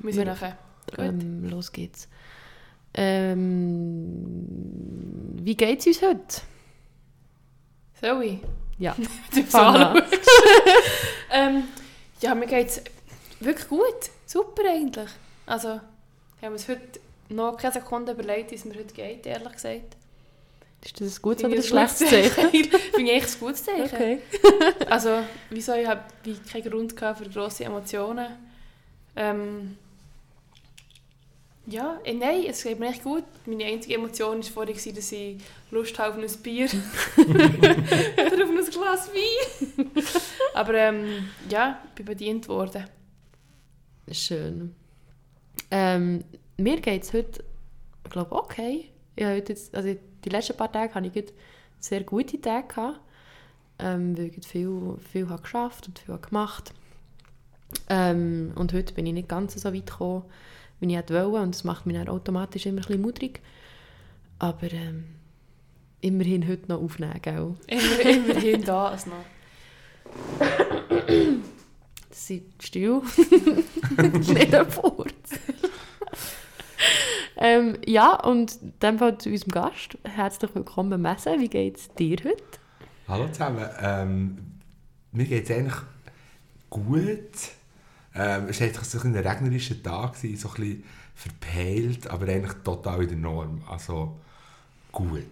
wir sind nachher. Ähm, los geht's. Ähm, wie geht's uns heute? Ich? Ja. Du ähm, ja, mir geht es wirklich gut. Super eigentlich. Also, ich habe uns heute noch keine Sekunde überlegt, wie es mir heute geht, ehrlich gesagt. Ist das ein gutes oder ein schlechtes Zeichen? Finde ich echt ein gutes Zeichen. Okay. Also, wieso? Ich habe wie keinen Grund gehabt für grosse Emotionen. Ähm, ja, eh, nein, es geht mir echt gut. Meine einzige Emotion war vorhin, dass ich Lust habe auf ein Bier. Oder auf ein Glas Wein. Aber ähm, ja, ich bin bedient worden. Schön. Ähm, mir geht es heute, ich glaube, okay. Ich heute jetzt, also die letzten paar Tage hatte ich sehr gute Tage. Gehabt, ähm, weil ich viel, viel habe geschafft und viel habe gemacht ähm, Und heute bin ich nicht ganz so weit gekommen, wie ich hätte wollen. Und das macht mich dann automatisch immer ein bisschen mudrig. Aber ähm, immerhin heute noch aufnehmen, gell? Immer, immerhin da noch. Das sind still. nicht ein Furz. ähm, ja, und in dem Fall zu unserem Gast. Herzlich willkommen, Messe. Wie geht es dir heute? Hallo zusammen. Ähm, mir geht es eigentlich gut. Ähm, es war so ein regnerischer Tag, gewesen, so ein bisschen verpeilt, aber eigentlich total in der Norm. Also gut.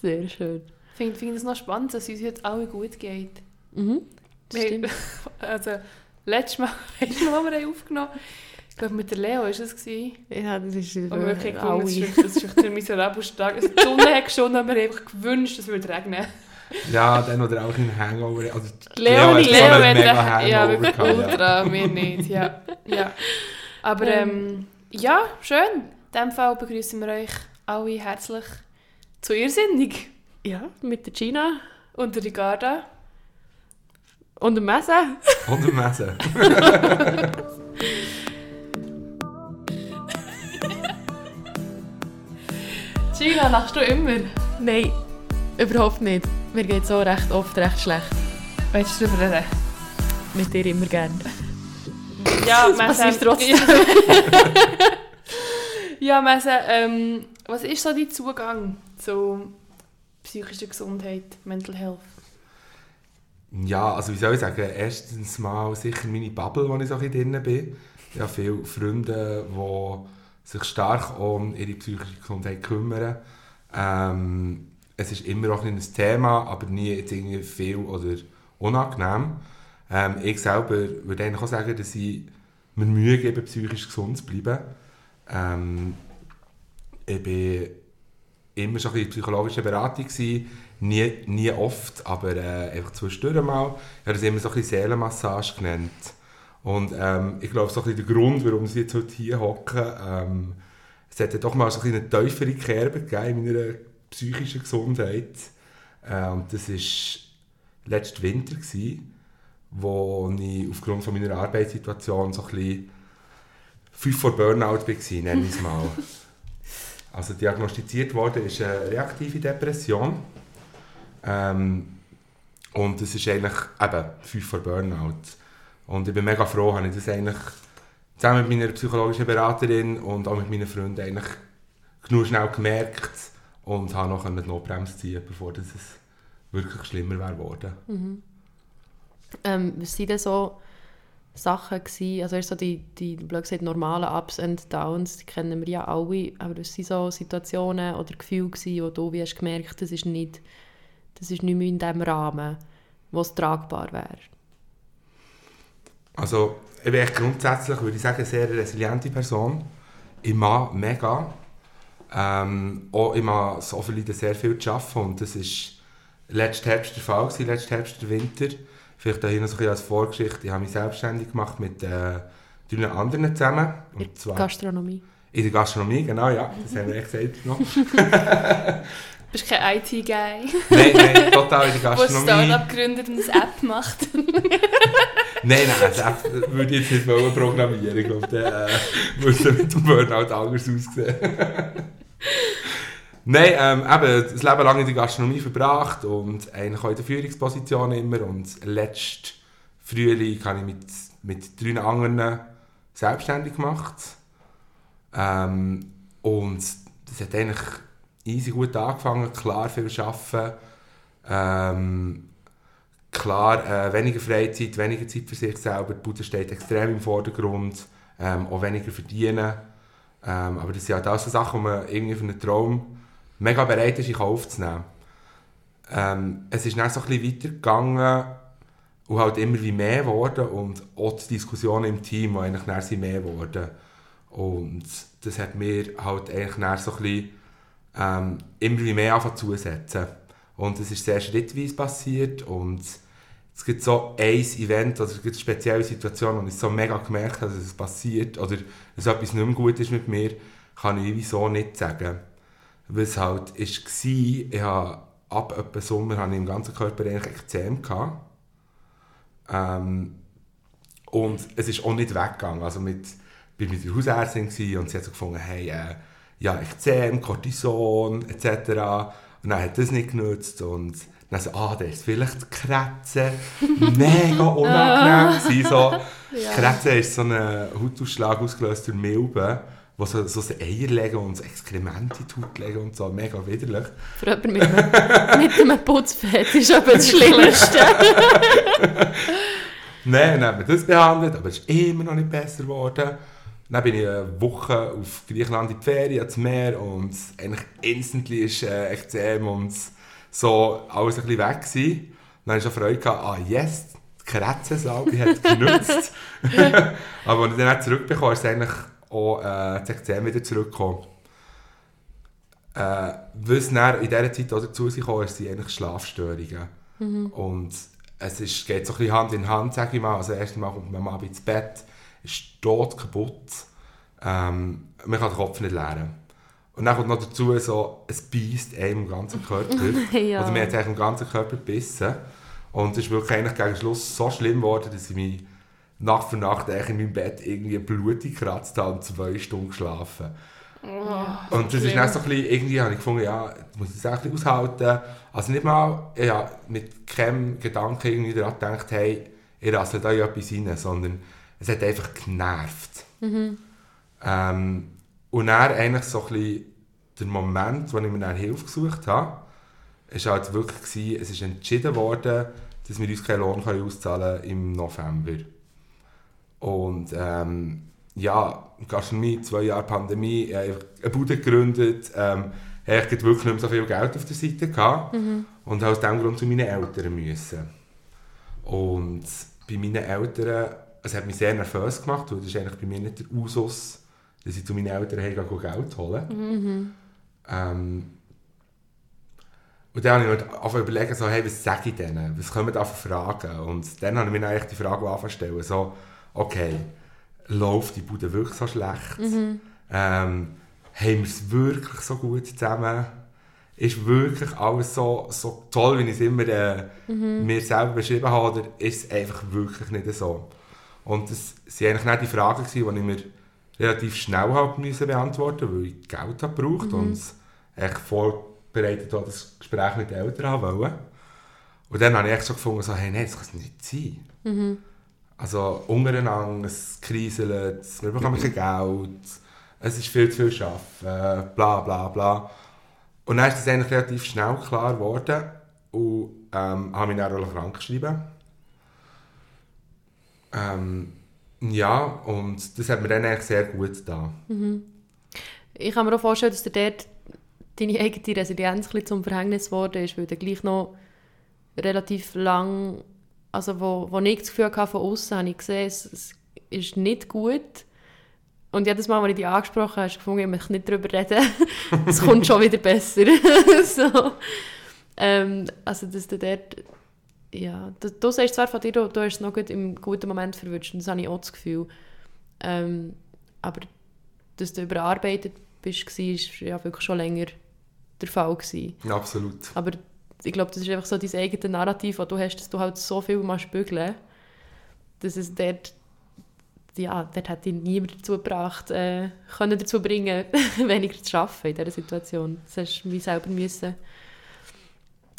Sehr schön. Ich finde find es noch spannend, dass es uns heute alle gut geht. Mhm. das Wir- stimmt. Also, letztes Mal, letztes Mal, wir haben aufgenommen ich glaube, mit der Leo war es. gewesen. Ja, das ist Und wir wirklich alle. gefunden, das ist wirklich- das ist Tag. Also, die Sonne hat schon, aber wir haben einfach gewünscht, dass es würde regnen. Ja, dann oder auch ein Hangover. Also, Leo, Leo, einen hat mega recht- ja, Hangover wirklich gehabt, ja. ultra, wir nicht. Ja, ja. Aber ähm, ja, schön. In diesem Fall begrüßen wir euch alle herzlich zu Irrsinnig Ja, mit der Gina und der Ricarda. und dem Messe. Und dem Messen. Gina, lachst du immer? Nein, überhaupt nicht. Mir geht so recht oft recht schlecht. Willst du darüber reden? Mit dir immer gern. Ja, Das passiert trotzdem. Ja, Messe, ähm, was ist so dein Zugang zu psychischer Gesundheit, Mental Health? Ja, also wie soll ich sagen, erstens mal sicher meine Bubble, wo ich so ein bisschen drin bin. Ich habe viele Freunde, die sich stark um ihre psychische Gesundheit kümmern. Ähm, es ist immer auch ein Thema, aber nie jetzt irgendwie viel oder unangenehm. Ähm, ich selber würde eigentlich auch sagen, dass ich mir Mühe gebe, psychisch gesund zu bleiben. Ähm, ich bin immer schon in psychologischer Beratung gewesen. Nie, nie oft, aber äh, einfach zwischendurch mal. Ich habe das immer so ein bisschen Seelenmassage genannt. Und ähm, ich glaube, so ein bisschen der Grund, warum sie jetzt heute hier hocken, ähm, es hat ja doch mal so ein eine tiefere Kerbe gegeben in meiner psychischen Gesundheit. Äh, und das war letzten Winter, gewesen, wo ich aufgrund von meiner Arbeitssituation so ein bisschen fünf vor Burnout war, nenne ich es mal. Also diagnostiziert worden ist eine reaktive Depression. Ähm, und es ist eigentlich eben fünf vor Burnout. Und ich bin mega froh, habe ich das eigentlich zusammen mit meiner psychologischen Beraterin und auch mit meinen Freunden eigentlich genug schnell gemerkt und habe noch die Notbremse ziehen, bevor das es wirklich schlimmer wäre geworden. Ähm, was waren denn so Sachen, gewesen, also so die, die blöd gesagt, normalen Ups und Downs, die kennen wir ja alle, aber was waren so Situationen oder Gefühle, gewesen, wo du wie hast gemerkt das ist nicht, das ist nicht mehr in dem Rahmen, wo es tragbar wäre? Also, ich bin grundsätzlich, würde ich sagen, eine sehr resiliente Person. Ich mag mega. Ähm, auch ich mag so viel sehr viel zu arbeiten und das war letzten Herbst der Fall, gewesen, letzten Herbst der Winter. Vielleicht hier noch so ein bisschen als Vorgeschichte. Ich habe mich selbstständig gemacht mit äh, drei anderen zusammen. In Und zwar Gastronomie. in der Gastronomie, genau, ja. Das haben wir echt gesagt noch. Du bist kein IT-Guy, nein, nein, total in der der ein Gastronomie. Startup gründet und eine App macht. Nein, nein, das App würde ich jetzt nicht programmieren. Ich glaube, der äh, würde mit dem Burnout anders aussehen. Nein, ähm, eben, das Leben lang in der Gastronomie verbracht und eigentlich auch in der Führungsposition immer. Und letzten Frühling habe ich mit, mit drei anderen selbstständig gemacht. Ähm, und das hat eigentlich easy gut angefangen, klar viel arbeiten. Ähm, klar, äh, weniger Freizeit, weniger Zeit für sich selber. Die Bude steht extrem im Vordergrund. Ähm, auch weniger verdienen. Ähm, aber das sind halt auch so Sachen, die man irgendwie für einen Traum mega bereit ist, in Kauf zu nehmen. Ähm, es ist dann so ein bisschen weitergegangen und halt immer wie mehr geworden und auch die Diskussionen im Team, die eigentlich dann sind mehr geworden. Und das hat mir halt eigentlich dann so ein bisschen ähm, immer wie mehr angefangen zusetzen. Und es ist sehr schrittweise passiert und es gibt so ein Event oder es gibt spezielle Situation, wo ich so mega gemerkt habe, dass es passiert oder dass etwas nicht mehr gut ist mit mir, kann ich so nicht sagen. Weil es halt war, ich habe ab etwa Sommer hatte ich im ganzen Körper eigentlich Ekzem. Gehabt. Ähm, und es ist auch nicht weggegangen. Also mit, ich war mit der Hausärztin und sie hat so gefunden, hey, äh, ja, Ekzem, Cortison etc. Und dann hat das nicht genutzt und dann so, ah, das ist vielleicht die Kratze. Mega unangenehm gewesen, so. Ja. Kratze ist so ein Hautausschlag ausgelöst durch Milben, die so, so Eier legen und so Exkremente in die Haut legen und so, mega widerlich. Für jemanden mit einem, mit einem Putzfett ist aber das Schlimmste. Nein, dann haben wir das behandelt, aber es ist immer noch nicht besser geworden. Dann bin ich eine Woche auf Griechenland in die Ferien, ans Meer und eigentlich instantly ist äh, Ekzem und so alles ein bisschen weg gewesen. Dann hatte ich schon Freude, gehabt, ah yes, die Kretzensalbe hat genutzt. Aber als ich dann zurückbekomme, ist eigentlich auch äh, das Ekzem wieder zurückgekommen. Äh, was dann in dieser Zeit auch dazu kam, sind eigentlich Schlafstörungen. Mhm. Und es ist, geht so ein bisschen Hand in Hand, sage ich mal. Also erst einmal kommt man mal ins Bett, ist tot kaputt. Ähm, man kann den Kopf nicht leeren. Und dann kommt noch dazu, so, es beißt einem im ganzen Körper. ja. Also mir hat es im ganzen Körper gebissen. Und es ist wirklich eigentlich gegen Schluss so schlimm geworden, dass ich mich Nacht für Nacht in meinem Bett irgendwie blutig gekratzt habe und zwei Stunden geschlafen. Oh, und das schlimm. ist dann so ein bisschen, irgendwie habe ich gefunden, ja, ich muss das bisschen aushalten. Also nicht mal, ja, mit keinem Gedanken irgendwie daran gedacht, hey, ich rassle da ja etwas rein, sondern es hat einfach genervt. Mhm. Ähm, und dann eigentlich so ein bisschen der Moment, wo ich mir dann Hilfe gesucht habe, war halt wirklich, gewesen, es ist entschieden worden, dass wir uns keinen Lohn auszahlen können im November. Und ähm, ja, Gastronomie, zwei Jahre Pandemie, ich habe eine Bude gegründet, ähm, ich wirklich nicht mehr so viel Geld auf der Seite gehabt mhm. und aus diesem Grund zu meinen Eltern müssen. Und bei meinen Eltern, es hat mich sehr nervös gemacht, weil das ist eigentlich bei mir nicht der Usus, dass ich zu meinen Eltern hey, Geld holen mhm. ähm, und dann habe ich mir überlegt, so, hey, was sage ich denen? Was können wir da Fragen? Und dann habe ich mir eigentlich die Frage angestellt, so, okay, läuft die Bude wirklich so schlecht? Mhm. Ähm, haben wir es wirklich so gut zusammen? Ist wirklich alles so, so toll, wie ich es immer äh, mhm. mir selber beschrieben habe, oder ist es einfach wirklich nicht so? Und das waren eigentlich nicht die Fragen, die ich mir relativ schnell halt müssen beantworten weil ich Geld habe gebraucht mhm. und echt vorbereitet habe, das Gespräch mit den Eltern haben wollte. Und dann habe ich echt so gefunden, so, hey, nein, das kann es nicht sein. Mhm. Also untereinander, es kriselt, wir bekommen kein Geld, es ist viel zu viel Arbeiten, bla bla bla. Und dann ist das eigentlich relativ schnell klar geworden und ähm, habe mich dann auch krank geschrieben. Ähm, ja, und das hat mir dann eigentlich sehr gut getan. Mhm. Ich kann mir auch vorstellen, dass dir dort deine eigene Resilienz ein zum Verhängnis geworden ist, weil du gleich noch relativ lang, also wo, wo ich das Gefühl hatte von außen, habe ich gesehen, es, es ist nicht gut. Und jedes Mal, als ich dich angesprochen habe, hast du gefunden, ich möchte nicht darüber reden. es kommt schon wieder besser. so. ähm, also, dass du dort ja, du, du sagst zwar von dir, du, du hast es noch gut im guten Moment verwünscht, das habe ich auch das Gefühl. Ähm, aber dass du überarbeitet bist, war ja wirklich schon länger der Fall. Gewesen. Ja, absolut. Aber ich glaube, das ist einfach so dein eigenes Narrativ, das du hast, dass du halt so viel machst bügeln, dass es dort, ja, dort hat dich niemand dazu gebracht, äh, können dazu bringen, weniger zu arbeiten in dieser Situation. Das hast du wie selber müssen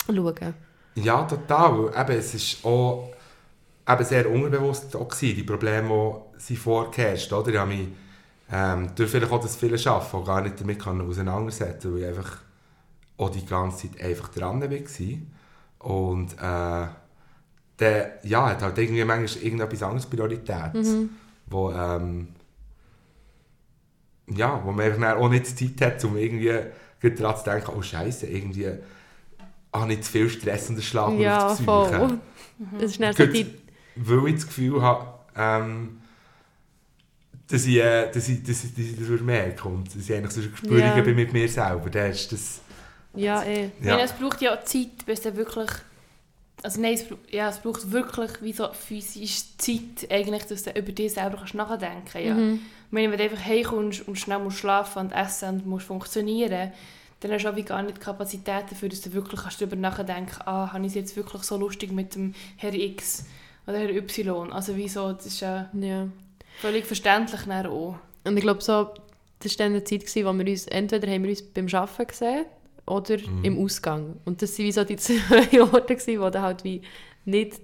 schauen. Ja, total. Eben, es ist auch eben sehr unbewusst auch gewesen, die Probleme, die sie vorgeherrscht oder? Ich habe mich ähm, durch vielleicht auch das viele Arbeiten auch gar nicht damit kann auseinandersetzen weil ich einfach auch die ganze Zeit einfach dran war. Und äh, der, ja, hat halt irgendwie manchmal irgendetwas anderes Priorität, Mhm. wo, ähm, ja, wo man einfach auch nicht Zeit hat, um irgendwie daran zu denken, oh Scheiße, irgendwie habe ich zu viel Stress und Schlaf Ja, auf die voll. Psyche. Das ist dann so die... Weil ich das Gefühl habe, ähm, dass ich, äh, dass ich, dass ich, dass ich das merken und dass ich eigentlich so Gespüre Ja. bin mit mir selber. Das ist das, Ja, eh. Ich ja. meine, es braucht ja Zeit, bis dann wirklich... Also nein, es, braucht- ja, es braucht wirklich wie so physische Zeit, eigentlich, dass du über dich selber kannst nachdenken kannst. Ja. Mhm. Ich meine, wenn du einfach heimkommst und schnell musst schlafen und essen und musst funktionieren, dann hast du auch wie gar nicht die Kapazität dafür, dass du wirklich kannst darüber nachdenken kannst, ah, habe ich es jetzt wirklich so lustig mit dem Herr X oder Herr Y. Also wieso, das ist ja Ja. völlig verständlich dann auch. Und ich glaube, so, das war dann eine Zeit, gewesen, wo wir uns, entweder haben wir uns beim Arbeiten gesehen oder Mhm. im Ausgang. Und das waren wie so die zwei Orte, gewesen, wo du halt wie nicht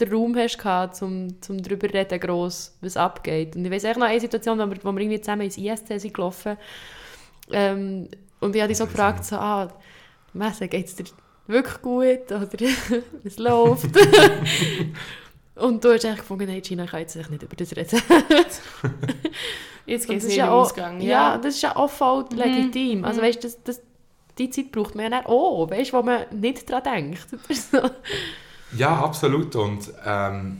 den Raum hast gehabt, um, um darüber zu reden, gross, was abgeht. Und ich weiss echt noch eine Situation, wo wir, wo wir irgendwie zusammen ins ISC sind gelaufen ähm, und ich habe dich so gefragt, so, ah, Messe, geht es dir wirklich gut? Oder es läuft? und du hast eigentlich gefunden, nein, Gina, kann jetzt nicht über das reden. Jetzt geht es nicht ja auch- Ausgang. Ja, das ist ja auch voll Mhm. legitim. Also Mhm. weißt, das, das, die Zeit braucht man ja auch, weißt, wo man nicht daran denkt. Ja, absolut. Und ähm,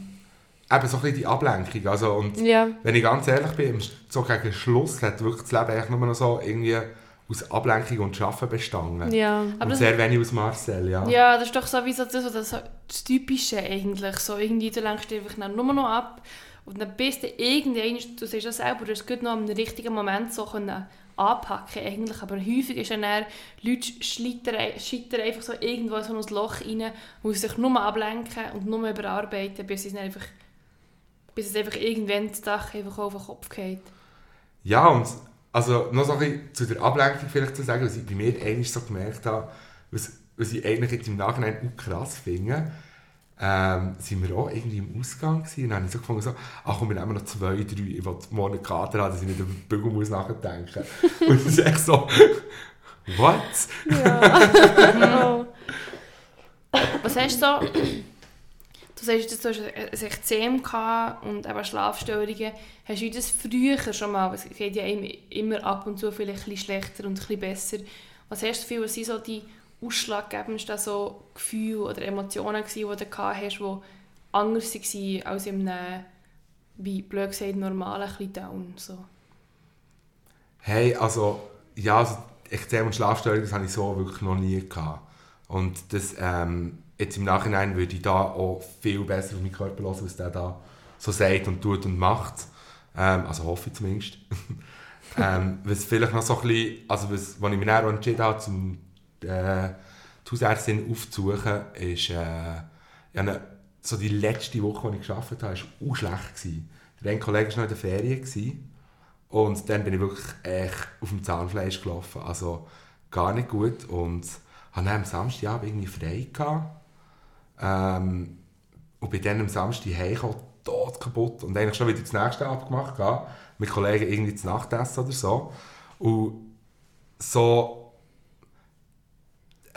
eben so ein bisschen die Ablenkung. Also, und ja. wenn ich ganz ehrlich bin, so gegen Schluss hat wirklich das Leben eigentlich nur noch so irgendwie aus Ablenkung und Schaffen bestanden. ja. Aber und sehr wenig aus Marcel, ja. Ja, das ist doch sowieso das, das, so das Typische eigentlich. So, irgendwie, du lenkst dich einfach nur noch ab und dann bist du irgendwann, du siehst das selber, du hast gut noch am richtigen Moment so können anpacken eigentlich, aber häufig ist dann, dann Leute scheitern, scheitern einfach so irgendwo in so ein Loch rein, wo sie sich nur ablenken und nur überarbeiten, bis es dann einfach bis es einfach irgendwann das Dach einfach auf den Kopf geht. Ja, und also noch so ein zu der Ablenkung vielleicht zu sagen, was ich bei mir eigentlich so gemerkt habe, was, was ich eigentlich jetzt im Nachhinein auch krass finde, ähm, sind wir auch irgendwie im Ausgang gewesen und dann habe ich so gefunden, so, ach komm, wir nehmen noch zwei, drei, ich will morgen Kater haben, dass ich nicht über den Bügel muss nachdenken Und es ist echt so, what? ja. Was hast du so? Du sagst, du hast ein Ekzem und eben Schlafstörungen. Hast du das früher schon mal, es geht ja immer, ab und zu vielleicht bisschen schlechter und bisschen besser. Was hast du für was sind so die ausschlaggebendsten so Gefühle oder Emotionen gewesen, die du gehabt hast, die anders waren als in einem, wie blöd gesagt, normalen Down? So. Hey, also, ja, also Ekzem und Schlafstörungen, das habe ich so wirklich noch nie gehabt. Und das, ähm, jetzt im Nachhinein würde ich da auch viel besser auf meinen Körper hören, was der da so sagt und tut und macht. Ähm, also hoffe ich zumindest. ähm, was vielleicht noch so ein bisschen, also was, was ich mich dann auch entschieden habe, zum äh, die aufzusuchen, ist, äh, eine, so die letzte Woche, die ich gearbeitet habe, war auch schlecht. Gewesen. Der eine Kollege war noch in der Ferien. Gewesen. Und dann bin ich wirklich echt auf dem Zahnfleisch gelaufen. Also gar nicht gut. Und hatte dann am Samstagabend irgendwie frei. Gehabt. Ähm, und bin dann am Samstag heimgekommen, tot kaputt. Und eigentlich schon wieder das nächste abgemacht. Gehabt, mit Kollegen irgendwie zu Nachtessen oder so. Und so...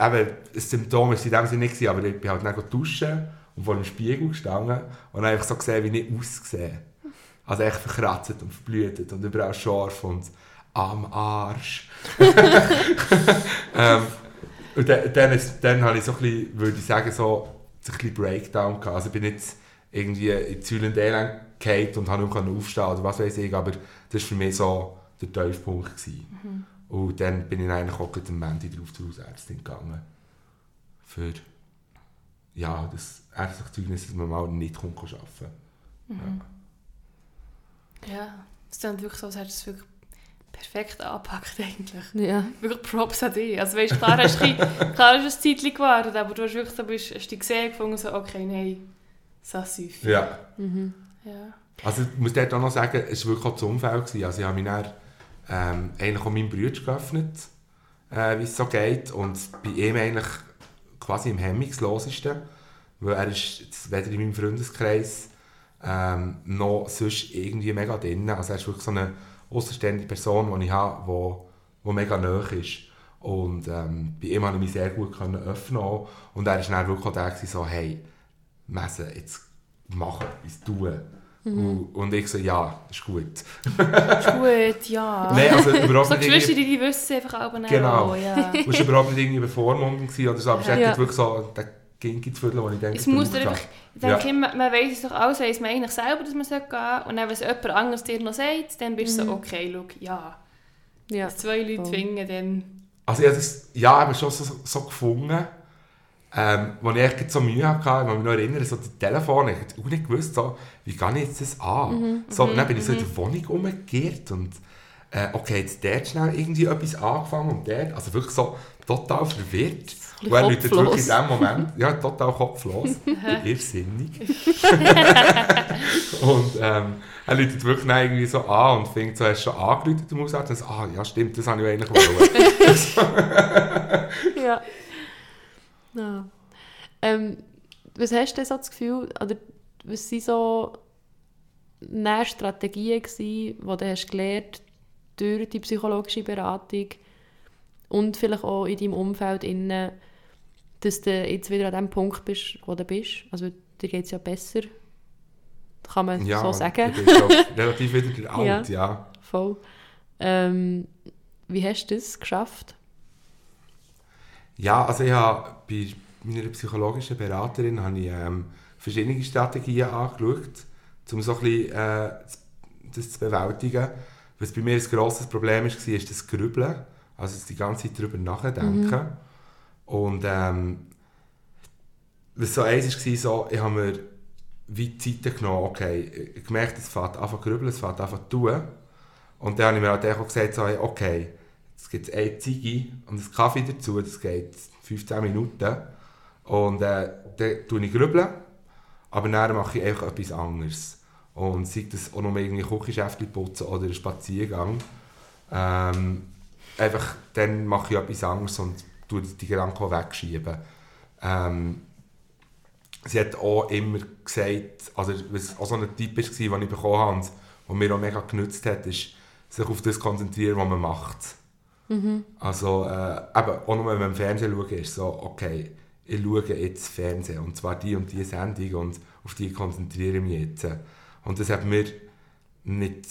Eben, ein Symptom war in dem Sinne nicht, aber ich bin halt dann duschen und vor dem Spiegel gestanden und habe einfach so gesehen, wie ich aussehe. Also echt verkratzt und verblutet und überall scharf und am Arsch. ähm, und dann, dann, ist, dann habe ich so ein bisschen, würde ich sagen, so ein bisschen Breakdown gehabt. Also ich bin jetzt irgendwie in Zül und Elend und habe nicht aufstehen oder was weiß ich, aber das war für mich so der Tiefpunkt. Gewesen. Und dann bin ich eigentlich auch gleich am Montag drauf zur Hausärztin gegangen. Für ja, das ärztliche Zeugnis, dass man mal nicht kommt arbeiten Ja, es klingt wirklich so, als hättest du es wirklich perfekt angepackt eigentlich. ja. Wirklich Props an dich. Also weißt, klar hast du ein klar hast du ein Zeitchen gewartet, aber du hast wirklich so, bist, hast dich gesehen gefunden so, okay, nein, suffit. Ja. Mhm. Ja. Also ich muss dort auch noch sagen, es war wirklich auch das Umfeld. Gewesen. Also ich habe mich dann ähm, eigentlich auch meinem Bruder geöffnet, äh, wie es so geht. Und bei ihm eigentlich quasi im hemmungslosesten. Weil er ist weder in meinem Freundeskreis ähm, noch sonst irgendwie mega drin. Also er ist wirklich so eine außerstehende Person, die ich habe, die, die mega nahe ist. Und ähm, bei ihm konnte ich mich sehr gut können öffnen auch. Und er war dann wirklich auch der, gewesen, so, hey, Messe, jetzt mach etwas, tun. Und, und ich so, ja, ist gut. Ist gut, ja. Nein, also überhaupt so nicht Geschwister, irgendwie, die, wissen einfach auch nicht. Genau. Ja. du warst überhaupt nicht irgendwie bevormundend oder so, aber es Ja. wirklich so der Ginki zu fühlen, den ich denke, Es das muss es. einfach, ich denke immer, man weiß es doch alles, weiss man eigentlich selber, dass man gehen sollte. Und dann, wenn es jemand anderes dir noch sagt, dann bist du so, okay, schau, ja. Ja. Wenn zwei Leute Voll. zwingen, dann... Also ich habe das ja, aber schon so, so gefunden, ähm, wo ich echt so Mühe hatte, ich kann mich noch erinnern, so die Telefone, ich habe auch nicht gewusst, so, wie gehe ich jetzt das an? so, und dann bin ich so in der Wohnung umgekehrt und äh, okay, jetzt dort schnell irgendwie etwas angefangen und dort, also wirklich so total verwirrt. Und er läutet wirklich in dem Moment, ja, total kopflos, irrsinnig. und ähm, er läutet wirklich irgendwie so an und fängt so, hast du schon angerufen im Hausarzt? Und so, ah, ja stimmt, das habe ich eigentlich wollen. ja. ja. Ähm, was hast du denn so das Gefühl, oder was waren so näher Strategien, gewesen, die du hast gelernt durch die psychologische Beratung und vielleicht auch in deinem Umfeld, innen, dass du jetzt wieder an dem Punkt bist, wo du bist? Also dir geht es ja besser, kann man Ja, so sagen. schon relativ wieder der Alt, ja. Voll. Ähm, wie hast du das geschafft? Ja, also ich habe bei meiner psychologischen Beraterin habe ich, ähm, verschiedene Strategien angeschaut, um so ein bisschen, äh, das zu bewältigen. Was bei mir ein grosses Problem war, ist das Grübeln, also die ganze Zeit darüber nachdenken. Und ähm, was so eins war, so, ich habe mir wie Zeit genommen, okay, ich gemerkt, es fängt an grübeln, es fängt an tun. Und dann habe ich mir halt auch gesagt, so, okay, jetzt gibt es eine Ziege und einen Kaffee dazu, das geht 15 Minuten. Und äh, dann tue ich grübeln, aber dann mache ich einfach etwas anderes. Und sei das auch noch irgendwie Küchenschäftchen putzen oder einen Spaziergang. Ähm, einfach, dann mache ich etwas anderes und tue die Gedanken wegschieben. Ähm, sie hat auch immer gesagt, also was auch so ein Tipp war, den ich bekommen habe und der mir auch mega genützt hat, ist, sich auf das konzentrieren, was man macht. Also, äh, eben, auch nur wenn man im Fernsehen schaut, ist so, okay, ich schaue jetzt Fernsehen und zwar die und die Sendung und auf die konzentriere ich mich jetzt. Und das hat mir nicht,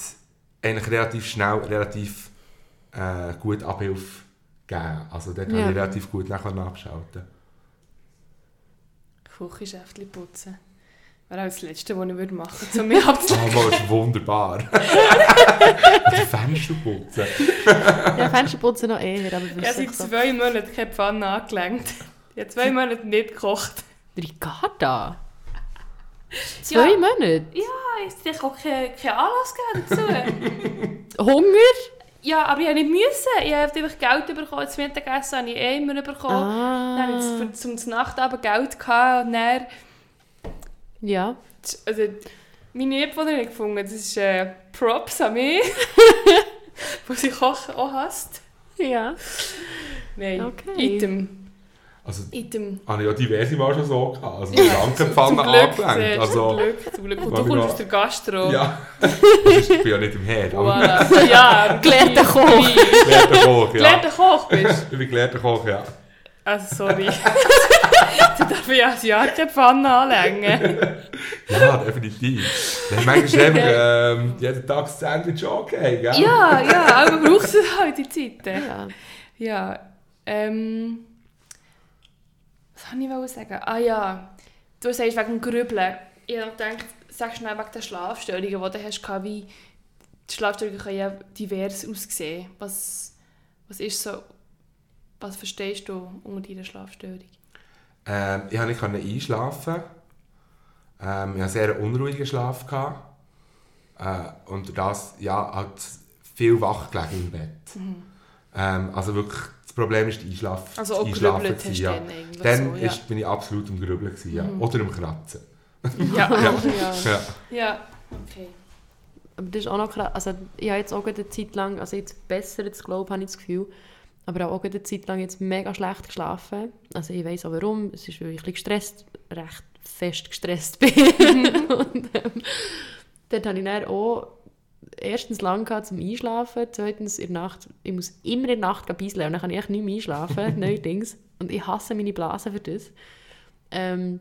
eigentlich relativ schnell, relativ äh, gut Abhilfe gegeben. Also dort Ja. habe ich relativ gut nachher nachgeschaltet. Küchenschäftchen putzen. Wäre auch das Letzte, was ich würde machen würde, um mich abzulenken. Oh, das ist wunderbar. Die Fenster putzen. Ja, Fensterputzen noch eher, aber Ich habe seit zwei Monaten keine Pfanne angelenkt. Ich habe zwei Monate nicht gekocht. Ricarda? Zwei Ja. Monate? Ja, ich habe auch keinen keinen Anlass gegeben dazu. Hunger? Ja, aber ich habe nicht müssen. Ich habe einfach Geld bekommen. Das Mittagessen habe ich eh immer bekommen. Dann Ah. hatte ich für- zum Nachtabend Geld gehabt und dann... Ja. Also, meine hat gefunden, das ist äh, Props an mich. wo sie Kochen auch hasst. Ja. Nein, Okay. Item. Also, Item. habe ich ja diverse Mal schon so gehabt. Also, die Rankenpfanne angelenkt. Also, zum Glück, zum Glück. Und du kommst aus der Gastro. ja. Das ist, ich bin ja nicht im Herd. Aber Voilà. Ja, Gelehrter Koch. gelehrter Koch, ja. Gelehrter Koch bist Ich bin gelehrter Koch, ja. Also, sorry. du darfst ja ein Jahr keine Pfanne anlängen. Ja, definitiv. Dann manchmal einfach ähm, jeden Tag das Sandwich okay, gell? Ja, ja, aber brauchst du halt die Zeiten. ja. Ja, ähm... Was wollte ich sagen? Ah ja, du sagst wegen dem Grübeln. Ich habe gedacht, sag schnell wegen der Schlafstörungen, die du hast, wie die Schlafstörungen können ja divers aussehen. Was, was ist so... Was verstehst du unter deiner Schlafstörung? Ähm, ich konnte nicht einschlafen. Ähm, ich hatte sehr einen unruhigen Schlaf. Gehabt. Äh, und das, ja, halt viel wach gelegen im Bett. Ähm, also wirklich, Problem ist die Einschlaf Also auch Einschlafen gewesen, du ja. dann eigentlich Dann so, ja. ist, bin ich absolut am Grübeln. Gewesen, ja. Oder am Kratzen. Ja, Ja. Ja. ja. okay. Aber das ist auch noch krass. Also, ich habe jetzt auch eine Zeit lang, also jetzt besser, jetzt glaube habe ich das Gefühl, aber auch eine Zeit lang jetzt mega schlecht geschlafen. Also ich weiß auch warum. Es ist, weil ich ein bisschen gestresst, recht fest gestresst bin. und ähm, dort habe ich dann auch erstens lang gehabt zum Einschlafen, zweitens in der Nacht, ich muss immer in der Nacht bisseln und dann kann ich echt nicht mehr einschlafen, neuerdings. Und ich hasse meine Blase für das. Ähm,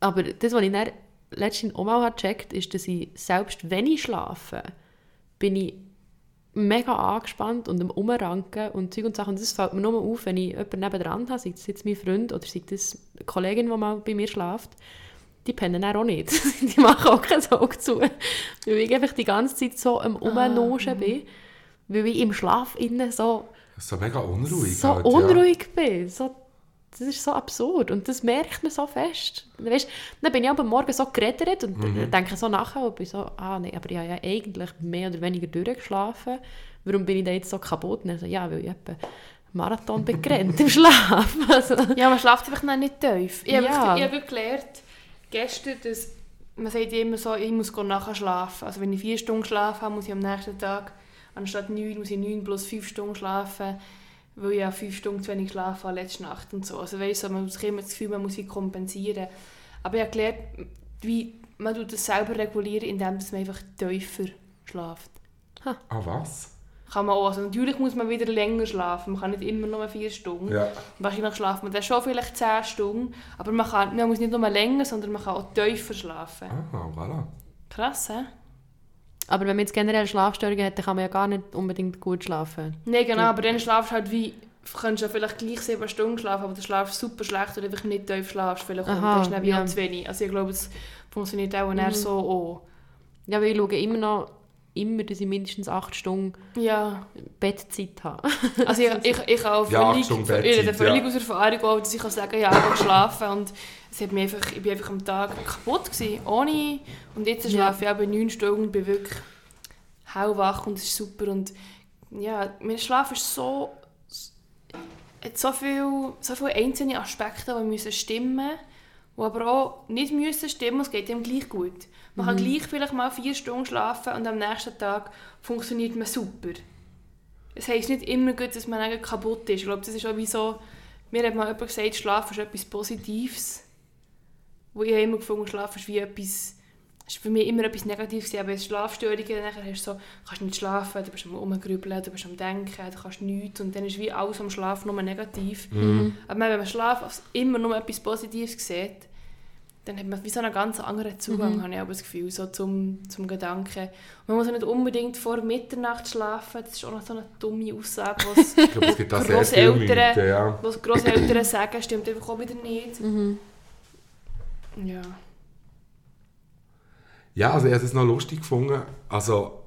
aber das, was ich dann letztens auch mal gecheckt habe, ist, dass ich selbst wenn ich schlafe, bin ich mega angespannt und am Umranken und Zeug und Sachen. Und das fällt mir nur auf, wenn ich jemanden nebendran habe, sei das jetzt mein Freund oder sei das eine Kollegin, die mal bei mir schläft, die pennen auch nicht. die machen auch kein Auge zu. Weil ich einfach die ganze Zeit so am Umnoschen bin. Weil ich im Schlaf innen so, So mega unruhig so halt, unruhig bin. So, das ist so absurd. Und das merkt man so fest. Weißt, dann bin ich aber morgen so geredet und Mhm. denke so nachher und bin so, ah nee, aber ich habe ja eigentlich mehr oder weniger durchgeschlafen. Warum bin ich da jetzt so kaputt? Und dann so, ja, weil ich etwa Marathon bin gerannt im Schlaf. Also, Ja, man schläft einfach noch nicht tief. Ich habe Ja. wirklich- wirklich gelernt, gestern, dass man sagt immer so, ich muss nachher schlafen. Also wenn ich vier Stunden geschlafen habe, muss ich am nächsten Tag anstatt neun, muss ich neun plus fünf Stunden schlafen, weil ich ja fünf Stunden zu wenig geschlafen habe letzte Nacht und so. Also weißt du, man hat immer das Gefühl, man muss sich kompensieren. Aber ich habe gelernt, wie man tut das selber regulieren, indem man einfach tiefer schläft. Ah, was? Kann man auch. Also natürlich muss man wieder länger schlafen. Man kann nicht immer nur vier Stunden. Ja. Wahrscheinlich schlaft man dann schon vielleicht 10 Stunden, aber man, kann, man muss nicht nur länger, sondern man kann auch tiefer schlafen. Ah, voilà. Krass, hä? aber wenn man jetzt generell Schlafstörungen hat, dann kann man ja gar nicht unbedingt gut schlafen. Nein, genau, aber dann schlafst du halt wie, du könntest ja vielleicht gleich 7 Stunden schlafen, aber du schlafst super schlecht oder einfach nicht tief schlafst. Vielleicht und Aha, das ist dann wie ja. zu wenig. Also ich glaube, es funktioniert auch Mhm. eher so auch. Ja, weil ich schaue immer noch, immer, dass ich mindestens acht Stunden Ja, Bettzeit habe. also ich, ich, ich habe auch Ja, völlig, Achtung, ich rede Bettzeit, völlig ja. aus Erfahrung auch, dass ich kann sagen ja, ich habe geschlafen und es hat mich einfach, ich bin einfach am Tag kaputt gewesen, ohne und jetzt Ja. schlafe ich aber 9 Stunden und bin wirklich hellwach und es ist super und ja, mein Schlaf ist so hat so viele so viele einzelne Aspekte, die müssen stimmen die aber auch nicht müssen stimmen, es geht ihm gleich gut. Man kann gleich vielleicht mal vier Stunden schlafen und am nächsten Tag funktioniert man super. Es heisst nicht immer gut, dass man kaputt ist. Ich glaube, das ist auch wie so, mir hat mal jemand gesagt, Schlafen ist etwas Positives. Wo ich immer gefunden, Schlafen ist wie etwas, ist für mich immer etwas Negatives. Aber Schlafstörungen, dann hast du so, kannst nicht schlafen, du bist am Rumgrübeln, du bist am Denken, du kannst nichts und dann ist wie alles am Schlafen nur negativ. Aber wenn man Schlaf immer nur etwas Positives sieht, dann hat man wie so einen ganz anderen Zugang, habe ich aber das Gefühl, so zum, zum Gedanken. Man muss ja nicht unbedingt vor Mitternacht schlafen, das ist auch noch so eine dumme Aussage, was es Mythen, ja. sagen, stimmt einfach auch wieder nicht. Ja. Ja, also ich habe es noch lustig gefunden, also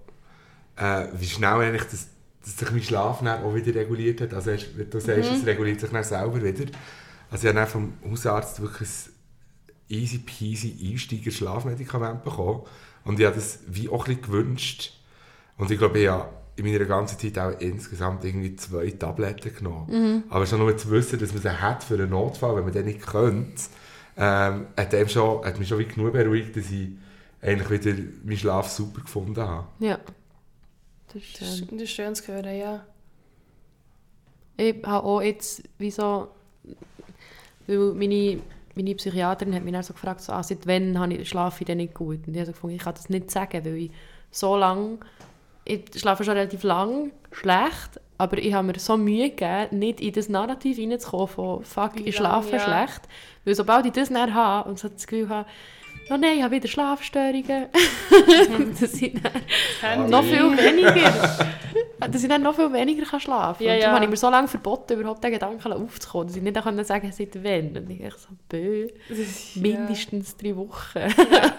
äh, wie schnell eigentlich das, dass sich mein Schlaf dann auch wieder reguliert hat. Also wenn du sagst, es reguliert sich dann selber wieder. Also ich habe dann vom Hausarzt wirklich ein easy peasy Einsteiger-Schlafmedikament bekommen und ich habe das wie auch ein bisschen gewünscht. Und ich glaube, ich habe in meiner ganzen Zeit auch insgesamt irgendwie zwei Tabletten genommen. Aber schon nur zu wissen, dass man sie hat für einen Notfall, wenn man den nicht könnte, ähm, hat, dem schon, hat mich schon wie genug beruhigt, dass ich eigentlich wieder meinen Schlaf super gefunden habe. Ja. Das ist schön. das ist schön zu hören, ja. Ich habe auch jetzt, wieso, weil meine, meine Psychiaterin hat mich dann so gefragt, so, ah, seit wann habe ich, schlafe ich denn nicht gut? Und ich habe so gefunden, ich kann das nicht sagen, weil ich so lange, ich schlafe schon relativ lang schlecht, aber ich habe mir so Mühe gegeben, nicht in das Narrativ reinzukommen von «fuck, ich schlafe lang, ja. schlecht». Weil sobald ich das dann habe und so das Gefühl habe, «Oh nein, ich habe wieder Schlafstörungen», das sind dann noch viel weniger. dass ich dann noch viel weniger kann schlafen kann. Ja, ja. habe ich mir so lange verboten, überhaupt den Gedanken aufzukommen, dass ich nicht sagen sagen seit wann. Und ich echt so, bö, mindestens drei Wochen.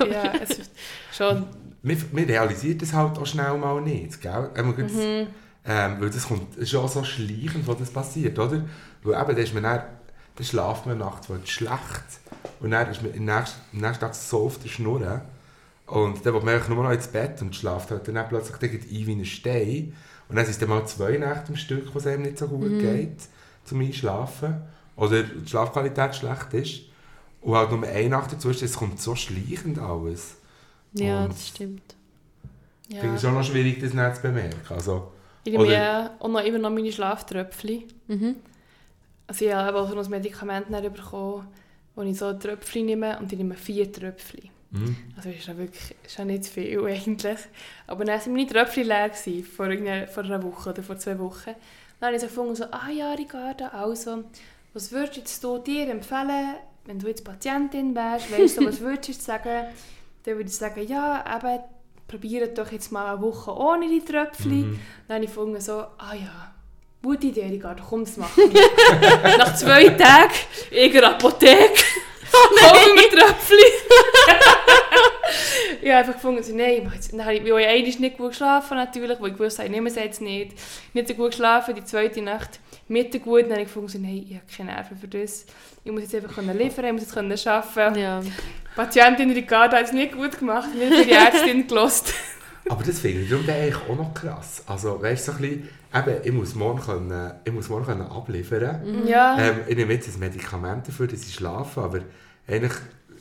Ja, ja es ist schon. Man, man realisiert das halt auch schnell mal nicht, gell? Ähm, gut, Mhm. ähm, weil das kommt ist schon so schleichend, wo das passiert, oder? Weil eben, dann, ist man dann, dann schlaft man nachts weil schlecht und dann ist man am nächsten, am nächsten Tag so auf der Schnur und dann will man einfach nur noch ins Bett und schlaft halt dann plötzlich dann ein wie ein Stein und dann sind es dann mal zwei Nächte am Stück, wo es einem nicht so gut Mhm. geht zum Einschlafen oder die Schlafqualität schlecht ist und halt nur eine Nacht dazu ist, es kommt so schleichend alles. Ja, Und- das stimmt. Ich finde es schon noch schwierig, das nicht zu bemerken. Also, Ich nehme Oder- ja auch noch immer noch meine Schlaftröpfchen. Mhm. Also ich habe auch so ein Medikament bekommen, wo ich so Tröpfchen nehme und ich nehme vier Tröpfchen. Mhm. Also ist ja wirklich ist ja nicht zu viel eigentlich. Aber dann waren meine Tröpfchen leer gewesen, vor, vor einer Woche oder vor zwei Wochen. Dann habe ich so gefunden, so, ah ja, Ricarda, also, was würdest du dir empfehlen, wenn du jetzt Patientin wärst, weißt du, was würdest du sagen? Dann würde ich sagen, ja, eben, probiert doch jetzt mal eine Woche ohne die Tröpfchen. Mhm. Dann habe ich gefunden, so, ah ja, gute Idee, Ricardo, komm, das machen. Nach zwei Tagen in der Apotheke kaufen wir Tröpfchen. ich habe einfach gefunden, so, nein, dann habe ich, weil ich einmal nicht gut geschlafen natürlich, weil ich wusste, ich nehme es jetzt nicht. Nicht so gut geschlafen, die zweite Nacht Mitte gut, dann habe ich gefunden, so, nein, ich habe keine Nerven für das. Ich muss jetzt einfach können liefern, ich muss jetzt können arbeiten. Ja. Die Patientin Ricardo hat es nicht gut gemacht, nicht für die Ärztin gelost. Aber das finde ich darum eigentlich auch noch krass. Also, weißt du, so ein bisschen, eben, ich muss morgen, können, ich muss morgen können abliefern Ja. ähm, Ich nehme jetzt ein Medikament dafür, dass ich schlafe, aber eigentlich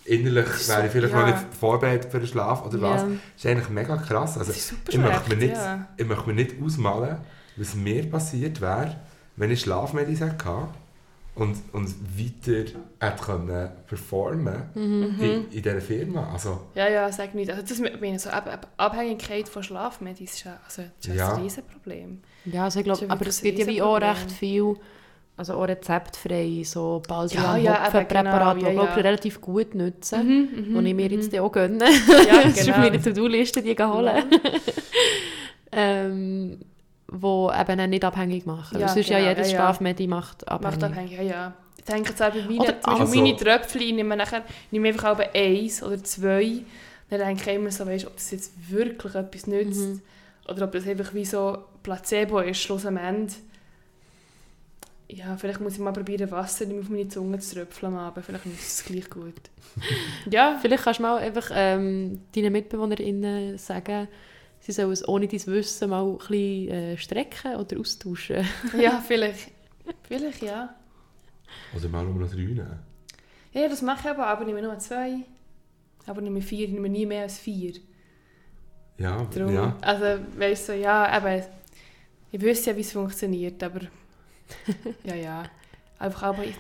innerlich wäre ich vielleicht ja. noch nicht vorbereitet für den Schlaf oder was. Ja. Das ist eigentlich mega krass. Also, das ist super ich, möchte mir nicht, ja. ich möchte mir nicht ausmalen, was mir passiert wäre, wenn ich Schlafmedis hatte und, und weiter hätte können performen Mhm. in, in dieser Firma. Also, Ja, ja, sag nicht. Also das mit meine so Ab Ab Abhängigkeit von Schlafmedis ist ja, also, das ist ja. Ja. ein Riesenproblem. Ja, also ich glaube, ja aber es gibt ja wie auch recht viel, also auch rezeptfrei, so Ja, Baldrian ja, Hopfen eben, Präparate, genau, die ja, ich ja. relativ gut nutzen, Mhm, und ich mir jetzt dann auch gönne. Ja, das ist auf genau. meiner To-Do-Liste, die zu holen. ähm, wo eben nicht abhängig machen. Ja, Ja, sonst ja genau, jedes ja, ja. Schlafmedi macht abhängig. Macht abhängig, ja, ja. Ich denke jetzt auch bei meinen, Oder also- meine Tröpfchen, ich nehme nachher ich nehme einfach auch eins oder zwei. Dann denke ich immer so, weißt, ob das jetzt wirklich etwas nützt Mhm. oder ob das einfach wie so Placebo ist, schluss am Ende. Ja, vielleicht muss ich mal probieren, Wasser auf meine Zunge zu tröpfeln Abend. Vielleicht ist es gleich gut. ja, Vielleicht kannst du mal einfach ähm, deinen MitbewohnerInnen sagen, sie sollen es ohne dein Wissen mal ein bisschen äh, strecken oder austauschen. ja, vielleicht. Vielleicht, ja. oder mal um noch drei nehmen. Ja, das mache ich aber, aber ich nehme nur zwei. Aber ich nehme vier, ich nehme nie mehr als vier. Ja, Darum, ja. Also, weißt du, ja, eben, ich wüsste ja, wie es funktioniert, aber ja, ja. Einfach aber, ich,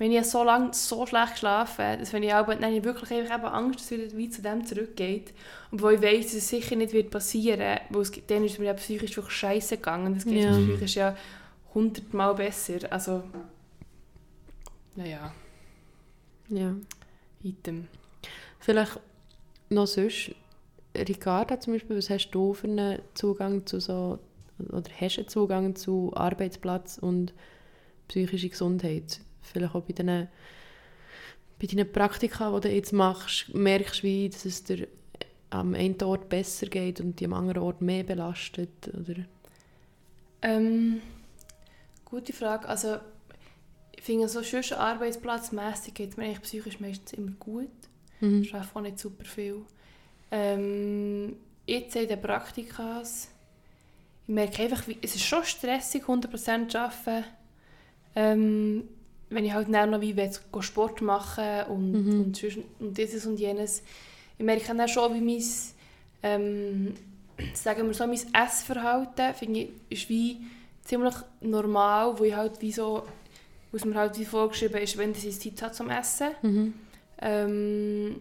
wenn ich so lange so schlecht geschlafen dass wenn ich aber, dann habe ich wirklich einfach eben Angst, dass es wieder wie zu dem zurückgeht. Und wo ich weiss, dass es sicher nicht wird passieren, weil es, dann ist mir ja psychisch wirklich scheiße gegangen. Das geht Ja. mir psychisch ja hundertmal besser. Also, naja, Ja. item. Vielleicht noch sonst, Ricarda zum Beispiel, was hast du für einen Zugang zu so, oder hast du einen Zugang zu Arbeitsplatz und psychische Gesundheit? Vielleicht auch bei deinen, bei deinen Praktika, die du jetzt machst, merkst du, wie, dass es dir am einen Ort besser geht und die am anderen Ort mehr belastet? Oder? Ähm, gute Frage. Also, ich finde, so schön arbeitsplatzmässig geht es mir eigentlich psychisch meistens immer gut. Mhm. Ich arbeite auch nicht super viel. Ähm, jetzt in den Praktikas, ich merke einfach, wie, es ist schon stressig, 100% zu arbeiten. Ähm, wenn ich halt dann noch wie will, Sport machen und, Mhm. und, sonst- und dieses und jenes. Ich merke dann schon, wie mein, ähm, sagen wir so, mein Essverhalten finde ich, ist wie ziemlich normal, wo ich halt wie so, was mir halt wie vorgeschrieben ist, wenn ich Zeit habe zum Essen. Mhm. Ähm,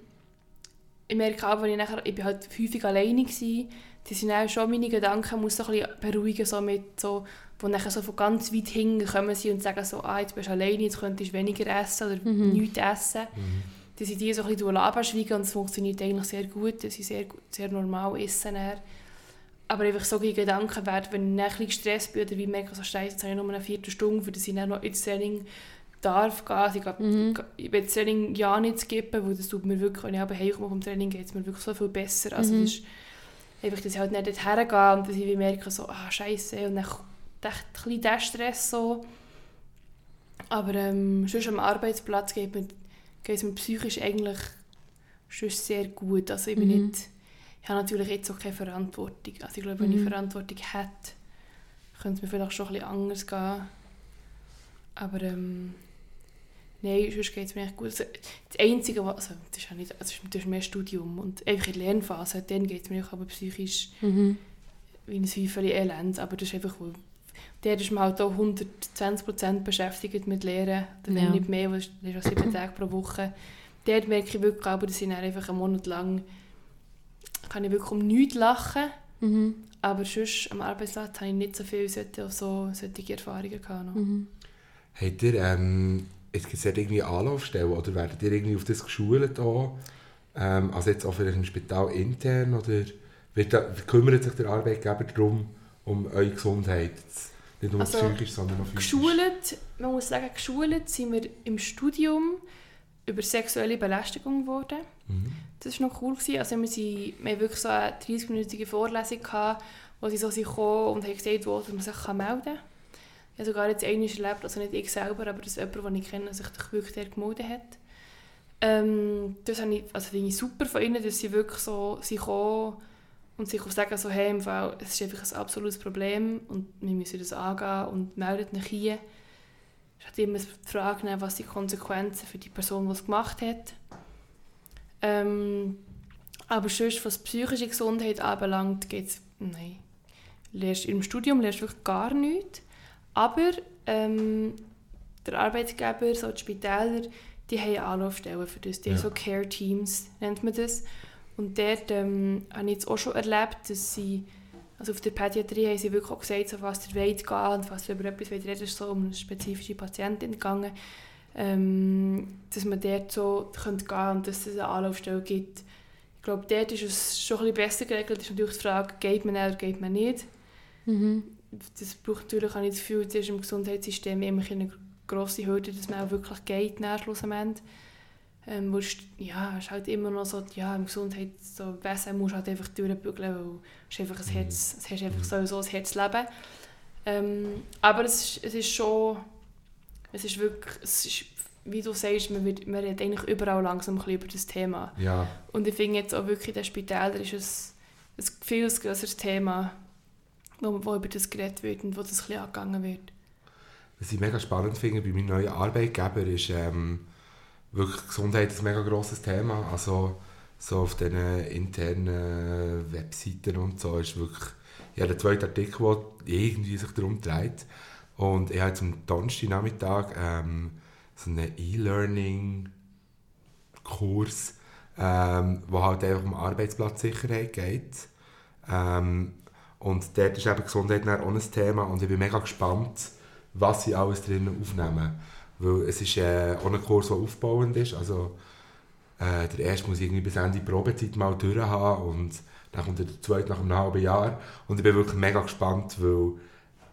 ich merke auch, wenn ich nachher, ich bin halt häufig alleine gsi, die sind auch schon meine Gedanken, muss so ein bisschen beruhigen, so mit so, wo nachher so von ganz weit hinten kommen sie und sagen so, ah, jetzt bist du alleine, jetzt könntest du weniger essen oder Mhm. nichts essen. Dass ich die so ein bisschen abschweigen und es funktioniert eigentlich sehr gut, dass ich sehr, sehr normal essen dann. Aber einfach so die Gedanken werden, wenn ich ein bisschen gestresst bin oder wie merke, so scheiße, jetzt habe ich nur eine Viertelstunde, für das ich dann noch ins Training darf gehen. Also ich, glaub, Mhm. ich will das Training ja nicht skippen, weil das tut mir wirklich, wenn ich aber heimkomme vom Training, geht es mir wirklich so viel besser. Also Mhm. das ist einfach, dass ich halt nicht dorthin gehe und dass ich wie merke, so, ah, scheiße, und dann echt ein bisschen Stress so. Aber ähm, sonst am Arbeitsplatz geht, mir, geht es mir psychisch eigentlich sonst sehr gut. Also ich bin Mhm. nicht, ich habe natürlich jetzt auch keine Verantwortung. Also ich glaube, wenn ich Mhm. Verantwortung hätte, könnte es mir vielleicht schon ein bisschen anders gehen. Aber ähm, nein, sonst geht es mir echt gut. Also, das Einzige, was, also das ist ja nicht, also das ist mehr Studium und einfach in der Lernphase, dann geht es mir auch aber psychisch Mhm. wie ein Häufchen Elend, aber das ist einfach, weil dort ist man halt auch 120% beschäftigt mit Lehren, wenn Ja. nicht mehr, weil es ist auch sieben Tage pro Woche. Dort merke ich wirklich, aber, dass ich dann einfach einen Monat lang kann ich wirklich um nichts lachen, Mhm. aber sonst am Arbeitsplatz habe ich nicht so viel solche, so, solche Erfahrungen gehabt. Mhm. Habt ihr, ähm, es gibt ja irgendwie Anlaufstellen oder werdet ihr irgendwie auf das geschult auch? Ähm, also jetzt auch vielleicht im Spital intern oder wird da, kümmert sich der Arbeitgeber darum, um eure Gesundheit? Nicht nur Also, psychisch, sondern auch physisch? Geschult, man muss sagen, geschult sind wir im Studium über sexuelle Belästigung geworden. Mhm. Das war noch cool. Gewesen. Also wir, sind, wir hatten wirklich so eine 30-minütige Vorlesung, gehabt, wo sie so gekommen und haben gesagt, wo man sich kann melden kann. Ich habe sogar jetzt einmal erlebt, also nicht ich selber, aber dass jemand, den ich kenne, sich wirklich gemeldet hat. Ähm, das habe ich, also finde ich super von ihnen, dass sie wirklich so sind gekommen und sich auch sagen, so, hey, im Fall, es ist einfach ein absolutes Problem und wir müssen das angehen und meldet nach hier. Es hat immer die Frage, ne, was die Konsequenzen für die Person, die es gemacht hat. Ähm, aber sonst, was psychische Gesundheit anbelangt, geht es, nein. Lernst, Im Studium lernst du wirklich gar nichts. Aber ähm, der Arbeitgeber, so die Spitäler, die haben Anlaufstellen für das. Die Ja. so Care-Teams, nennt man das. Und dort ähm, habe ich jetzt auch schon erlebt, dass sie, also auf der Pädiatrie haben sie wirklich auch gesagt, so was ihr wollt gehen und was ihr über etwas wollt reden, ist so um eine spezifische Patientin gegangen, ähm, dass man dort so könnte gehen und dass es eine Anlaufstelle gibt. Ich glaube, dort ist es schon ein bisschen besser geregelt. Es ist natürlich die Frage, geht man oder geht man nicht. Mhm. Das braucht natürlich, habe ich das Gefühl, das ist im Gesundheitssystem immer eine grosse Hürde, dass man auch wirklich geht, nach. Ähm, es, ja, ist halt immer noch so, ja, im Gesundheitswesen musst du halt einfach durchbügeln, weil es ist einfach ein Mhm. Herz, es hast einfach sowieso ein Herzleben. Ähm, aber es ist, es ist schon, es ist wirklich, es ist, wie du sagst, man, wird, man redet eigentlich überall langsam ein bisschen über das Thema. Ja, Und ich finde jetzt auch wirklich, in den Spitälern ist es ein viel größeres Thema, wo, wo über das geredet wird und wo das ein bisschen angegangen wird. was ich mega spannend finde bei meinem neuen Arbeitgeber ist ähm, wirklich Gesundheit ein mega grosses Thema. Also so auf diesen internen Webseiten und so ist wirklich ja, der zweite Artikel, der irgendwie sich darum dreht. Und ich habe am Donnerstagnachmittag ähm, so einen E-Learning-Kurs, ähm, wo halt einfach um Arbeitsplatzsicherheit geht. Ähm, und dort ist eben Gesundheit auch ein Thema und ich bin mega gespannt, was sie alles drin aufnehmen. Weil es ist äh, auch ein Kurs, der aufbauend ist. Also, äh, der erste muss irgendwie bis Ende Probezeit mal durch haben und dann kommt der zweite nach einem halben Jahr. Und ich bin wirklich mega gespannt, weil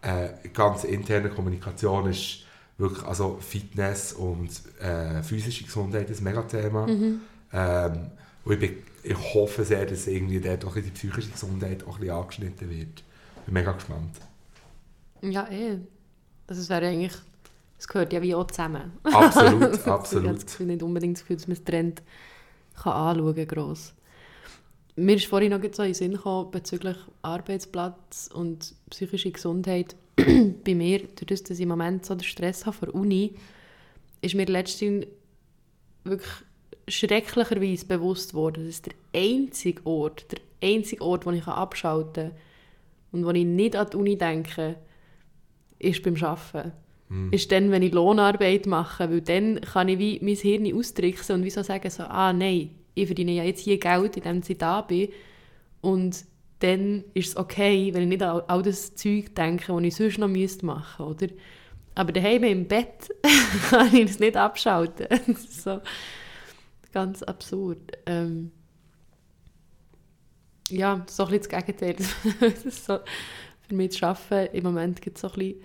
äh, die ganze interne Kommunikation ist wirklich, also Fitness und äh, physische Gesundheit ist ein Megathema. Mhm. Ähm, und ich, bin, ich hoffe sehr, dass irgendwie dort auch die psychische Gesundheit auch ein bisschen angeschnitten wird. Ich bin mega gespannt. Ja, eh. Also es wäre eigentlich, es gehört ja wie auch zusammen. Absolut, Also, Ich habe absolut. das Gefühl, nicht unbedingt das Gefühl, dass man es Trend kann anschauen kann, gross. Mir ist vorhin noch so in den Sinn gekommen, bezüglich Arbeitsplatz und psychische Gesundheit. Bei mir, durch das, dass ich im Moment so den Stress habe von der Uni, ist mir letztens wirklich schrecklicherweise bewusst worden, dass der einzige Ort, der einzige Ort, wo ich abschalten kann und wo ich nicht an die Uni denke, ist beim Arbeiten. Hm. Ist dann, wenn ich Lohnarbeit mache, weil dann kann ich wie mein Hirn austricksen und wie so sagen, so, ah nein, ich verdiene ja jetzt hier Geld, indem ich da bin und dann ist es okay, wenn ich nicht an all das Zeug denke, das ich sonst noch müsste machen oder? Aber daheim im Bett kann ich es nicht abschalten. Das ist so ganz absurd. Ähm, ja, so ein bisschen das Gegenteil. So, für mich zu arbeiten, im Moment gibt es so ein bisschen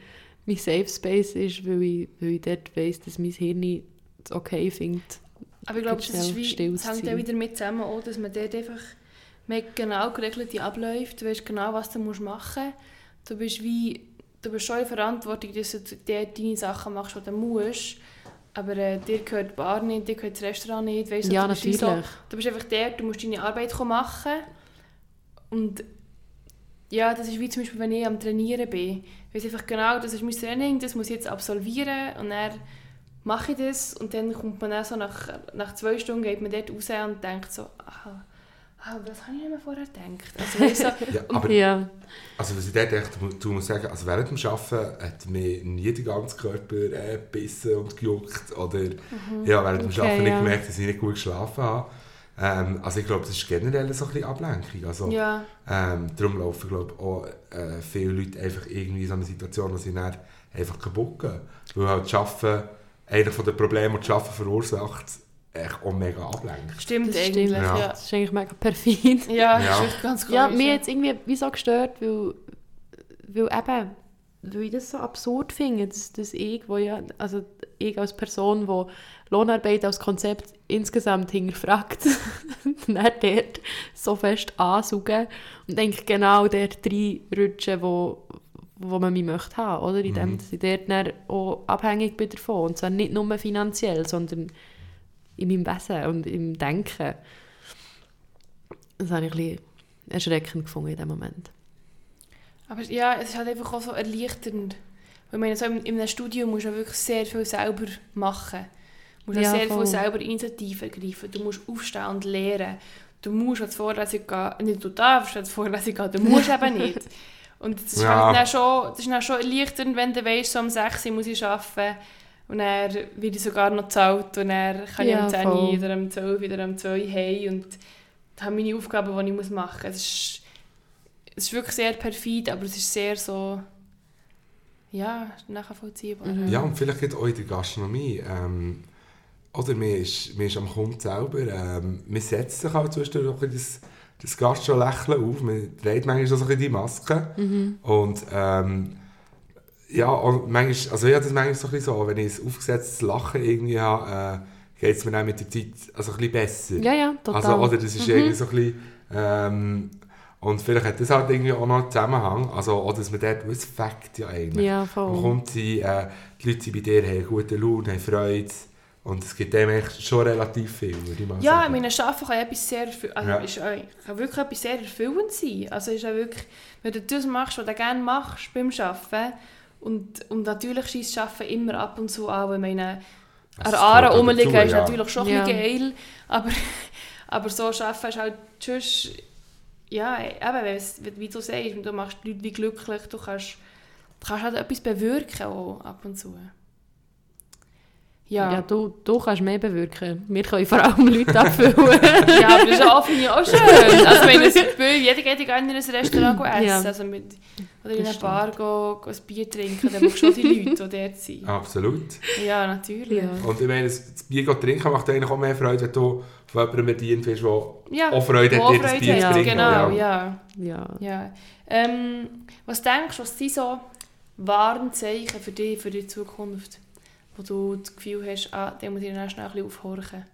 mein Safe Space ist, weil ich, weil ich dort weiss, dass mein Hirn es okay findet. Aber ich glaube, das, ist wie, das hängt sein. wieder mit zusammen, auch, dass man dort einfach man genau geregelte Abläufe, du weißt genau, was du musst machen musst. Du bist wie, du bist schon in Verantwortung, dass du dort deine Sachen machst, die du musst. Aber äh, dir gehört die Bar nicht, dir gehört das Restaurant nicht. Weißt, Ja, du bist natürlich. So, du bist einfach dort, du musst deine Arbeit machen. Und ja, das ist wie zum Beispiel, wenn ich am Trainieren bin. Ich weiß einfach genau, das ist mein Training, das muss ich jetzt absolvieren. Und dann mache ich das und dann kommt man dann so nach, nach zwei Stunden geht man dort raus und denkt so, aha, Ah, das habe ich nicht mehr vorher gedacht. Also, du, Ja, aber Ja. also, was ich dort echt du muss sagen, also während dem Arbeiten hat mir nie der ganze Körper äh, gebissen und gejuckt. Oder ja, während dem Okay, Arbeiten nicht ja. gemerkt, dass ich nicht gut geschlafen habe. Ähm, also ich glaube, das ist generell so ein bisschen Ablenkung. Also, ja, ähm, darum laufen glaube auch äh, viele Leute einfach irgendwie in so eine Situation, wo sie dann einfach kaputt gehen. Weil halt das Arbeiten, einer von den Problemen, die das Arbeiten verursacht, echt auch mega ablenkt. stimmt Das eigentlich. stimmt. Ja, Ja. ja. Das ist eigentlich mega perfid. ja, das Ja. ist ganz Ja, komisch, mir jetzt irgendwie wie so gestört, weil, weil eben, weil ich das so absurd finde, dass, dass ich, wo ja, also ich als Person, die Lohnarbeit als Konzept insgesamt hinterfragt, dann dort so fest ansaugen und denke genau dort reinrutschen, wo, wo man mich möchte haben, oder? In dem, dass ich dort dann auch abhängig bin davon. Und zwar nicht nur finanziell, sondern in meinem Wesen und im Denken. Das habe ich ein bisschen erschreckend gefunden in dem Moment. Aber ja, es ist halt einfach auch so erleichternd. Weil ich meine, so in, in einem Studium musst du ja wirklich sehr viel selber machen. Du musst Ja, sehr voll. viel selber Initiative ergreifen. Du musst aufstehen und lehren. Du musst die Vorlesung gehen. Nicht du darfst die Vorlesung gehen, du musst eben nicht. Und das ist, Ja. halt dann schon, das ist dann schon erleichternd, wenn du weißt, so um 6 Uhr muss ich arbeiten. Und dann werde ich sogar noch gezahlt. Und dann kann Ja, ich um 10 voll. Uhr oder um 12 Uhr wieder um 2 Uhr heim. Und habe meine Aufgaben, die ich machen muss. Es ist, es ist wirklich sehr perfid, aber es ist sehr so... Ja, nachvollziehbar. Mhm. Ja, und vielleicht geht auch in der Gastronomie. Ähm, oder mir ist, mir ist am Kunden selber, ähm, man setzt sich halt zwischendurch auch ein bisschen das, das Gastro-Lächeln auf, man dreht manchmal so ein bisschen die Maske. Und ähm, ja, und manchmal, also ich habe das manchmal so ein bisschen so, wenn ich ein aufgesetztes Lachen irgendwie habe, äh, geht es mir dann mit der Zeit also ein bisschen besser. Ja, ja, total. Also, oder das ist irgendwie so ein bisschen, ähm, und vielleicht hat das halt irgendwie auch noch einen Zusammenhang, also, oder dass man dort, es fängt ja eigentlich. ja, Man voll. kommt sie, äh, die Leute sind bei dir, haben gute Laune, haben Freude. Und es gibt dem echt schon relativ viel, würde ich mal Ja, ich sagen. meine, Arbeiten kann etwas sehr also Ja. ist, auch- kann wirklich etwas sehr erfüllend sein. Also ist auch wirklich, wenn du das machst, was du gerne machst beim Arbeiten, und, und natürlich schießt Arbeiten immer ab und zu an, weil ich meine, an Aare rumliegen ist ja. natürlich schon ein Ja. geil, aber, aber so arbeiten ist halt sonst, ja, eben, weil's- wie du sagst, du machst die Leute wie glücklich, du kannst, du kannst halt etwas bewirken auch ab und zu. Ja, du, du kannst mehr bewirken. Wir können vor allem Leute abfüllen. Ja, aber das ist auch, finde ich auch schön. Also, wenn es jeder geht ja gerne in ein Restaurant go essen. Ja. Also mit, oder in eine Bar go, go ein Bier trinken, dann brauchst du schon die Leute, die dort sind. Absolut. Ja, natürlich. Ja. Und ich meine, das Bier trinken macht eigentlich auch mehr Freude, wenn du von jemandem bedient wirst, der Ja, auch Freude hat, dir das Bier zu trinken. Genau, ja. ja. ja. ja. Ähm, was denkst du, was sind so Warnzeichen für dich, für die Zukunft? Wo du das Gefühl hast, ah, da muss ich dann schnell ein bisschen aufhorchen.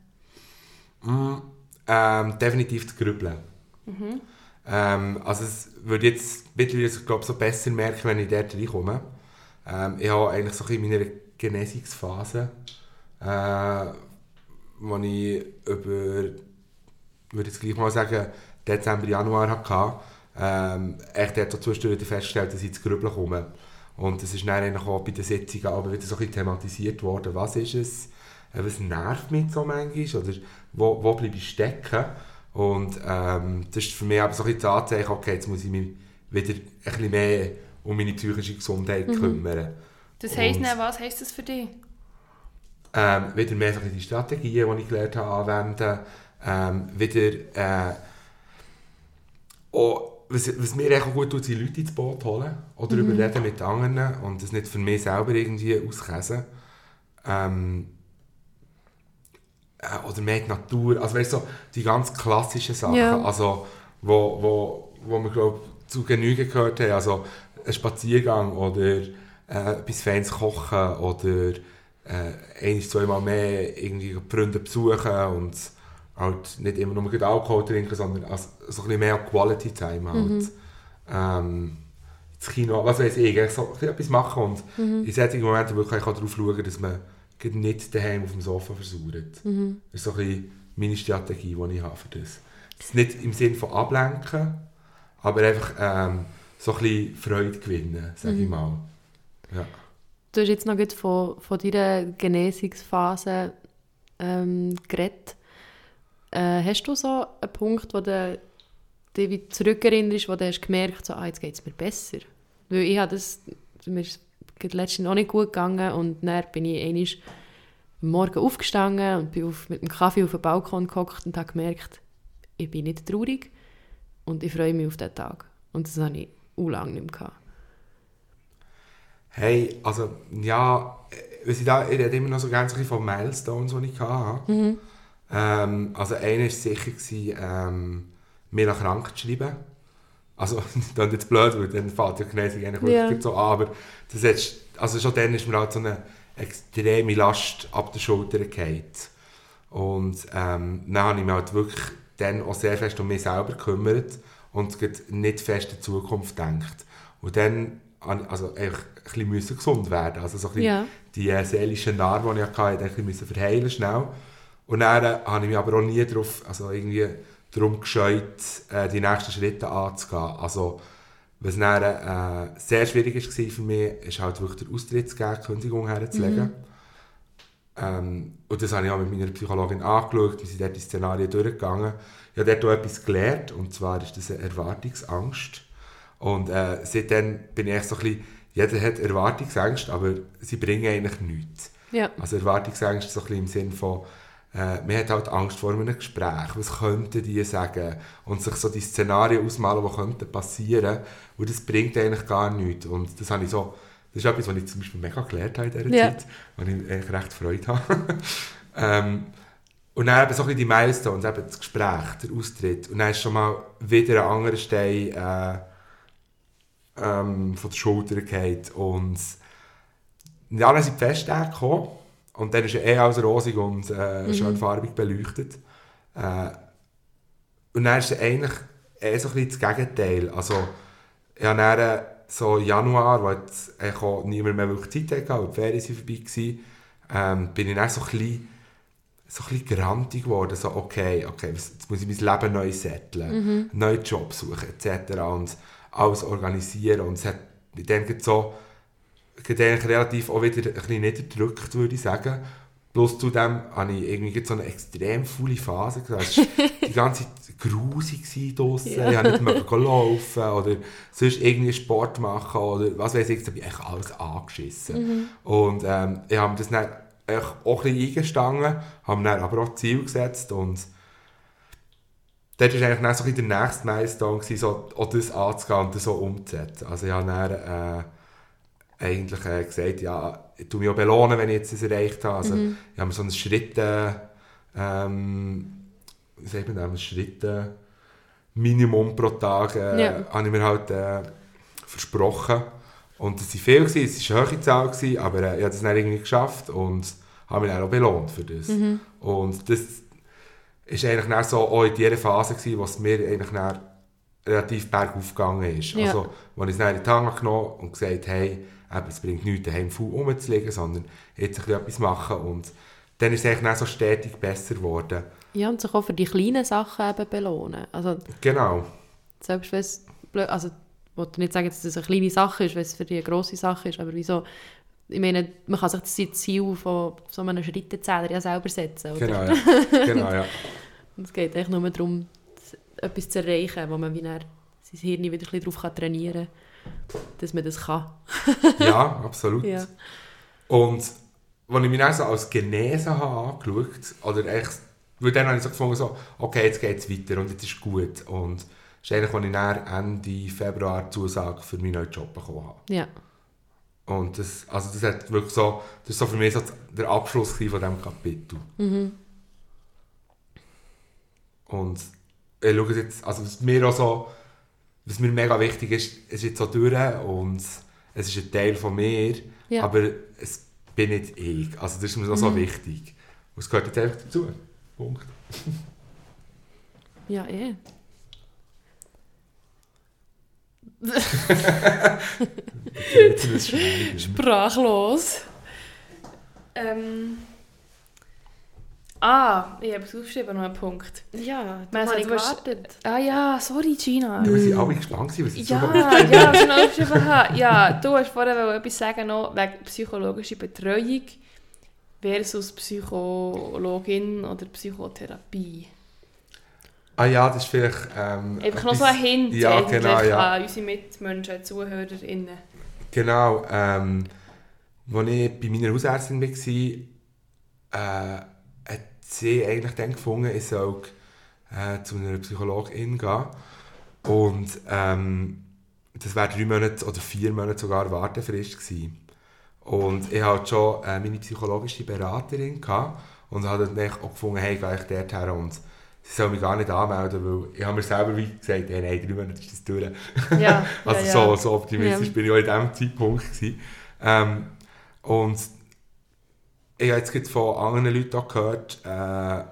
Mm, ähm, definitiv das Grübeln. Mhm. Ähm, also es würde jetzt mittlerweile glaube so besser merken, wenn ich dort reinkomme. Ähm, ich habe eigentlich so in meiner Genesungsphase, äh, wo ich über, würde jetzt gleich mal sagen, Dezember, Januar hatte, ähm, echt dort so zwischendurch festgestellt, dass ich ins Grübeln komme. Und das ist dann eigentlich auch bei den Sitzungen aber wieder so ein bisschen thematisiert worden. Was ist es? Äh, Was nervt mich so manchmal? Oder wo, wo bleibe ich stecken? Und ähm, das ist für mich aber so ein bisschen das Anzeichen, okay, jetzt muss ich mich wieder ein bisschen mehr um meine psychische Gesundheit kümmern. Das heisst Und- dann, was heisst das für dich? Ähm, wieder mehr so ein bisschen die Strategien, die ich gelernt habe, anwenden. Ähm, wieder äh, auch, was, was mir echt auch gut tut, sind Leute ins Boot holen oder Mhm. überreden mit anderen und das nicht für mich selber irgendwie auskäsen. Ähm, äh, oder mehr die Natur, also weißt du, so die ganz klassischen Sachen, Ja. also wo, wo, wo wir glaube zu Genüge gehört haben, also ein Spaziergang oder äh, etwas Feines kochen oder äh, ein, zweimal mehr irgendwie Freunde besuchen und halt nicht immer nur gut Alkohol trinken, sondern als, so ein bisschen mehr Quality Time halt. Ähm, ins Kino, was weiß ich, eigentlich so etwas machen und in solchen Momenten wirklich auch darauf schauen, dass man nicht daheim auf dem Sofa versaut. Das ist so ein bisschen meine Strategie, die ich habe für das. Das nicht im Sinne von ablenken, aber einfach ähm, so ein bisschen Freude gewinnen, sage ich mal. Ja. Du hast jetzt noch gut von, von deiner Genesungsphase ähm, geredet. Äh, hast du so einen Punkt, wo du dich wie zurückerinnerst, wo du hast gemerkt so, ah, jetzt geht es mir besser? Weil ich habe das, mir ist letztens noch nicht gut gegangen und dann bin ich einmal am Morgen aufgestanden und bin auf, mit dem Kaffee auf den Balkon gehockt und habe gemerkt, ich bin nicht traurig und ich freue mich auf diesen Tag. Und das habe ich auch lange nicht mehr gehabt. Hey, also, ja, äh, ich, da, ich rede immer noch so ganz von Milestones, die ich hatte. Mhm. Ähm, also einer war sicher, gewesen, ähm, mir nach krank zu schreiben. Also, das klingt jetzt blöd, weil dann fällt ja Genesung eigentlich Ja. so an, aber das hat, also schon dann ist mir halt so eine extreme Last ab der Schulter gefallen. Und ähm, dann habe ich mich halt wirklich dann auch sehr fest um mich selber gekümmert und nicht fest in die Zukunft gedacht. Und dann ich also einfach ein bisschen gesund werden. Also so ein bisschen Ja. die äh, seelischen Narben, die ich hatte, ein bisschen verheilen schnell. Und dann äh, habe ich mich aber auch nie darauf, also irgendwie darum gescheut, äh, die nächsten Schritte anzugehen. Also, was dann äh, sehr schwierig war für mich, ist halt wirklich der Austritt zu geben, die Kündigung herzulegen. Ähm, und das habe ich auch mit meiner Psychologin angeschaut, wir sind dort die Szenarien durchgegangen. Ich habe dort auch etwas gelernt, und zwar ist das eine Erwartungsangst. Und äh, seitdem bin ich echt so ein bisschen, jeder hat Erwartungsängste, aber sie bringen eigentlich nichts. Ja. Also Erwartungsängste so ein bisschen im Sinn von, äh, man hat halt Angst vor einem Gespräch, was könnten die sagen? Und sich so die Szenarien ausmalen, die könnten passieren. Und das bringt eigentlich gar nichts. Und das habe ich so, das ist etwas, was ich zum Beispiel mega gelernt habe in dieser Ja. Zeit, wo ich eigentlich recht Freude habe. ähm, und dann eben so ein bisschen die Milestones, eben das Gespräch, der Austritt. Und dann ist schon mal wieder ein anderer Stein äh, ähm, von der Schulter gefallen. Und ja, dann sind die Festtage gekommen und dann ist ja eh alles rosig und äh, schön farbig beleuchtet. Äh, und dann ist es eigentlich eher so ein bisschen das Gegenteil. Also, ich habe dann äh, so Januar, wo jetzt eigentlich auch niemand mehr wirklich Zeit hatte, weil die Ferien sind vorbei waren, ähm, bin ich dann so ein bisschen, so ein bisschen grantig geworden. So, okay, okay, jetzt muss ich mein Leben neu setteln, einen neuen Job suchen etc. und alles organisieren. Und es hat ich denke so, relativ auch wieder ein bisschen niederdrückt, würde ich sagen. Plus zudem hatte ich irgendwie so eine extrem faule Phase. Es war die ganze Zeit grusig draussen. Ja. Ich konnte nicht mehr laufen oder sonst irgendwie Sport machen oder was weiß ich. Da bin ich echt alles angeschissen. Und ähm, ich habe das dann auch ein bisschen eingestanden, habe mir dann aber auch Ziel gesetzt und dort war eigentlich dann so ein bisschen der nächste Milestone, gewesen, so, auch das anzugehen und das so umzusetzen. Also ich habe dann äh, eigentlich äh, gesagt, ja, ich tue mich auch belohnen, wenn ich jetzt das erreicht habe. Also ich habe mir so einen Schritt, äh, ähm, wie sagt man das, ein Schritt äh, Minimum pro Tag äh, Ja. habe ich mir halt äh, versprochen. Und das waren viel, gewesen, es war eine hohe Zahl, gewesen, aber äh, ich habe das dann irgendwie geschafft und habe mich dann auch belohnt für das. Und das ist eigentlich dann so auch in dieser Phase, gewesen, wo es mir eigentlich dann relativ bergauf gegangen ist. Ja. Also, wo ich es dann in die Hand genommen und gesagt hey, eben, es bringt nichts, daheim faul rumzulegen, sondern jetzt ein bisschen etwas machen. Und dann ist es eigentlich dann so stetig besser geworden. Ja, und sich auch für die kleinen Sachen eben belohnen. Also, Genau. selbst wenn es blöd, also, ich will nicht sagen, dass das eine kleine Sache ist, wenn es für die eine grosse Sache ist, aber wieso, ich meine, man kann sich das Ziel von so einem Schrittezähler ja selber setzen, oder? Genau, ja. genau, ja. Und es geht eigentlich nur darum, etwas zu erreichen, wo man wie dann sein Hirn wieder ein bisschen darauf kann trainieren kann, dass man das kann. ja, absolut. Ja. Und als ich mich dann so als genesen habe angeschaut, oder echt, weil dann habe ich so gefunden, so, okay, jetzt geht es weiter und jetzt ist gut. Und das ist eigentlich, als ich dann Ende Februar die Zusage für meinen neuen Job bekommen habe. Ja. Und das, also das hat wirklich so, das ist so für mich so der Abschluss von diesem Kapitel. Und ich schaue es jetzt, also was mir auch so, was mir mega wichtig ist, es ist jetzt so durch und es ist ein Teil von mir, Ja. aber es bin nicht ich. Also das ist mir auch so wichtig. Und es gehört jetzt einfach dazu. Punkt. Ja, eh. Sprachlos. Ähm. Ah, ich habe es aufgeschrieben, noch einen Punkt. Ja, Man das habe ich sagt, du hast- gewartet. Ah ja, sorry Gina. Ja, wir sind alle gespannt, gewesen, was ich Ja, so ja, was ich noch aufgeschrieben habe. Ja, du hast vorher etwas sagen noch wegen psychologischer Betreuung versus Psychologin oder Psychotherapie. Ah ja, das ist vielleicht... Ähm, Einfach noch so ein Hint Ja, genau, ja. an unsere Mitmenschen, ZuhörerInnen. Genau, ähm, als ich bei meiner Hausärztin war, äh, sie eigentlich dann gefunden, ich soll äh, zu einer Psychologin gehen. Und ähm, das wäre drei Monate oder vier Monate sogar Wartefrist gewesen. Und ich hatte schon äh, meine psychologische Beraterin gehabt und habe dann auch gefunden, hey, gehe ich dort her und sie soll mich gar nicht anmelden, weil ich habe mir selber wie gesagt, hey, nein, drei Monate ist das durch. Ja, Also ja. So, so optimistisch Ja. bin ich auch in diesem Zeitpunkt. Gewesen. Ähm, und ich habe jetzt gerade von anderen Leuten auch gehört, äh,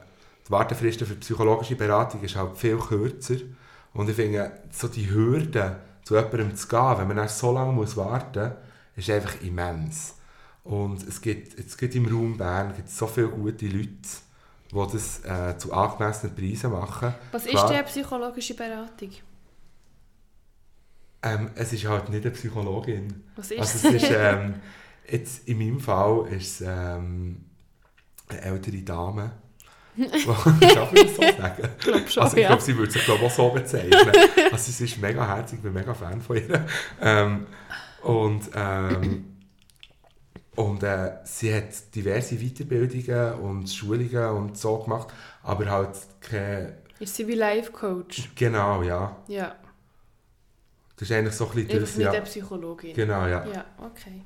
die Wartefristen für psychologische Beratung ist halt viel kürzer. Und ich finde, so die Hürde, zu jemandem zu gehen, wenn man dann so lange muss warten muss, ist einfach immens. Und es gibt, jetzt gibt im Raum Bern gibt so viele gute Leute, die das äh, zu angemessenen Preisen machen. Was ist Klar. denn psychologische Beratung? Ähm, es ist halt nicht eine Psychologin. Was ist Also es ist, ähm, jetzt in meinem Fall ist es ähm, eine ältere Dame. Darf ich das so sagen? Ich glaube schon, Also ich ja. glaube, sie würde sich glaube ich, auch so bezeichnen. Also sie ist mega herzig, ich bin mega Fan von ihr. Ähm, und ähm, und äh, sie hat diverse Weiterbildungen und Schulungen und so gemacht, aber halt keine... Ist sie wie Life-Coach? Genau, ja. Ja, Das ist eigentlich so ein bisschen einfach das, eine ja. Psychologin. Genau, ja. Ja, okay.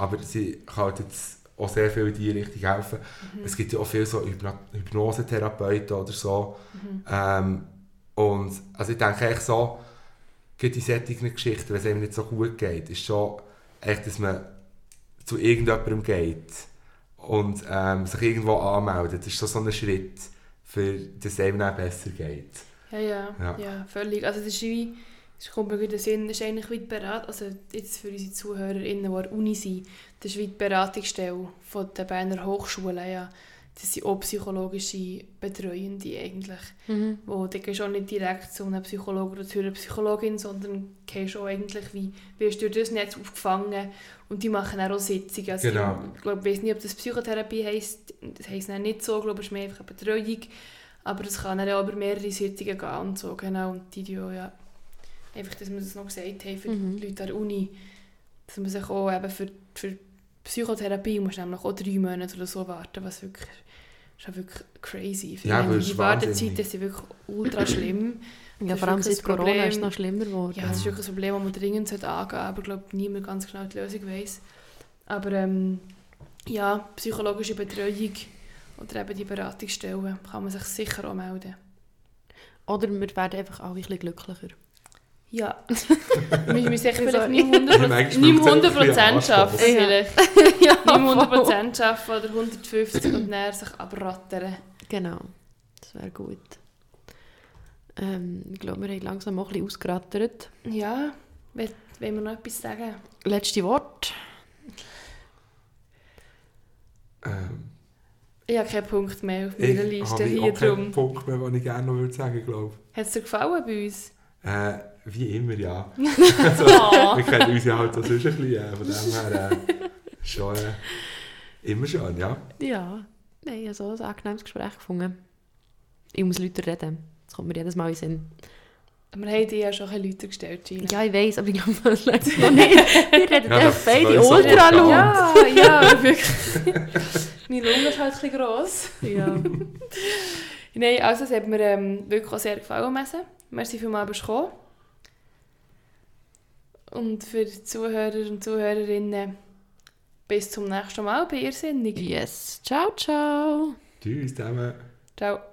Aber sie kann halt jetzt auch sehr viel in diese Richtung helfen. Es gibt ja auch viele so Hypno Hypnosetherapeuten oder so. Ähm, und also ich denke eigentlich so, gerade in solchen Geschichten, wenn es einem nicht so gut geht, ist schon echt, dass man zu irgendjemandem geht und ähm, sich irgendwo anmeldet. Das ist schon so ein Schritt, für dass es einem besser geht. Ja, ja, Ja. ja, völlig. Also das ist wie, es kommt mir gut in den Sinn, das ist eigentlich wie die Beratung, also jetzt für unsere ZuhörerInnen, die an der Uni sind, das ist wie die Beratungsstelle von der Berner Hochschule, ja. Das sind auch psychologische Betreuende eigentlich, Mhm. wo du gehst auch nicht direkt zu einem Psychologen oder zu einer Psychologin, sondern gehst auch eigentlich wie, wirst durch das Netz aufgefangen und die machen auch Sitzungen. Also Genau. Ich glaube, ich weiß nicht, ob das Psychotherapie heisst, das heisst nicht so, ich glaube, es ist mehr einfach eine Betreuung. Aber es kann dann auch über mehrere Sitzungen gehen und so, genau. Und die, die auch, ja, einfach, dass wir das noch gesagt haben für Mhm. die Leute an der Uni, dass man sich auch eben für, für Psychotherapie muss nämlich auch drei Monate oder so warten, was wirklich, ist ja wirklich crazy. Ich Ja, die ist Wartezeiten sind wirklich ultra schlimm. Ja, vor ist allem seit Corona ist es Problem. noch schlimmer geworden. Ja, das ist wirklich ein Problem, das man dringend angehen sollte, aber ich glaube, niemand ganz genau die Lösung weiss. Aber ähm, ja, psychologische Betreuung oder eben die Beratungsstellen kann man sich sicher auch melden. Oder wir werden einfach alle ein bisschen glücklicher. Ja. wir müssen echt vielleicht nicht im 100%, Manchmal nicht im braucht es einfach ein 100% bisschen arbeiten. Anstoß. Ja. Vielleicht. ja, Nicht im voll. 100% arbeiten oder 150 und dann sich abrattern. Genau, das wäre gut. Ähm, ich glaube, wir haben langsam auch ein bisschen ausgerattert. Ja, will- wollen wir noch etwas sagen? Letzte Wort. Ähm, Ich habe keinen Punkt mehr auf ich meiner Liste habe hier auch keinen drum. Punkt mehr, den ich gerne noch würde sagen glaube Hat es dir gefallen bei uns? Äh, wie immer, ja. Oh. Wir kennen uns ja halt auch sonst ein bisschen, äh, von dem her äh, schon äh, immer schon, ja. Ja, nein, ich habe so ein angenehmes Gespräch gefunden. Ich muss Leute reden. Das kommt mir jedes Mal in den Sinn. Wir haben dir ja schon ein bisschen Leute gestellt, Gina. Ja, ich weiß, aber ich glaube, das läuft noch nicht. Wir reden Ja, beide ultra laut. Ja, ja, wirklich. Meine Lunge ist halt ein bisschen gross. Ja. Nein, also es hat mir ähm, wirklich auch sehr gefallen, Messe. Merci vielmals, dass du gekommen Und für die Zuhörer und Zuhörerinnen bis zum nächsten Mal bei Irrsinnig. Yes. Ciao, ciao. Tschüss zusammen. Ciao.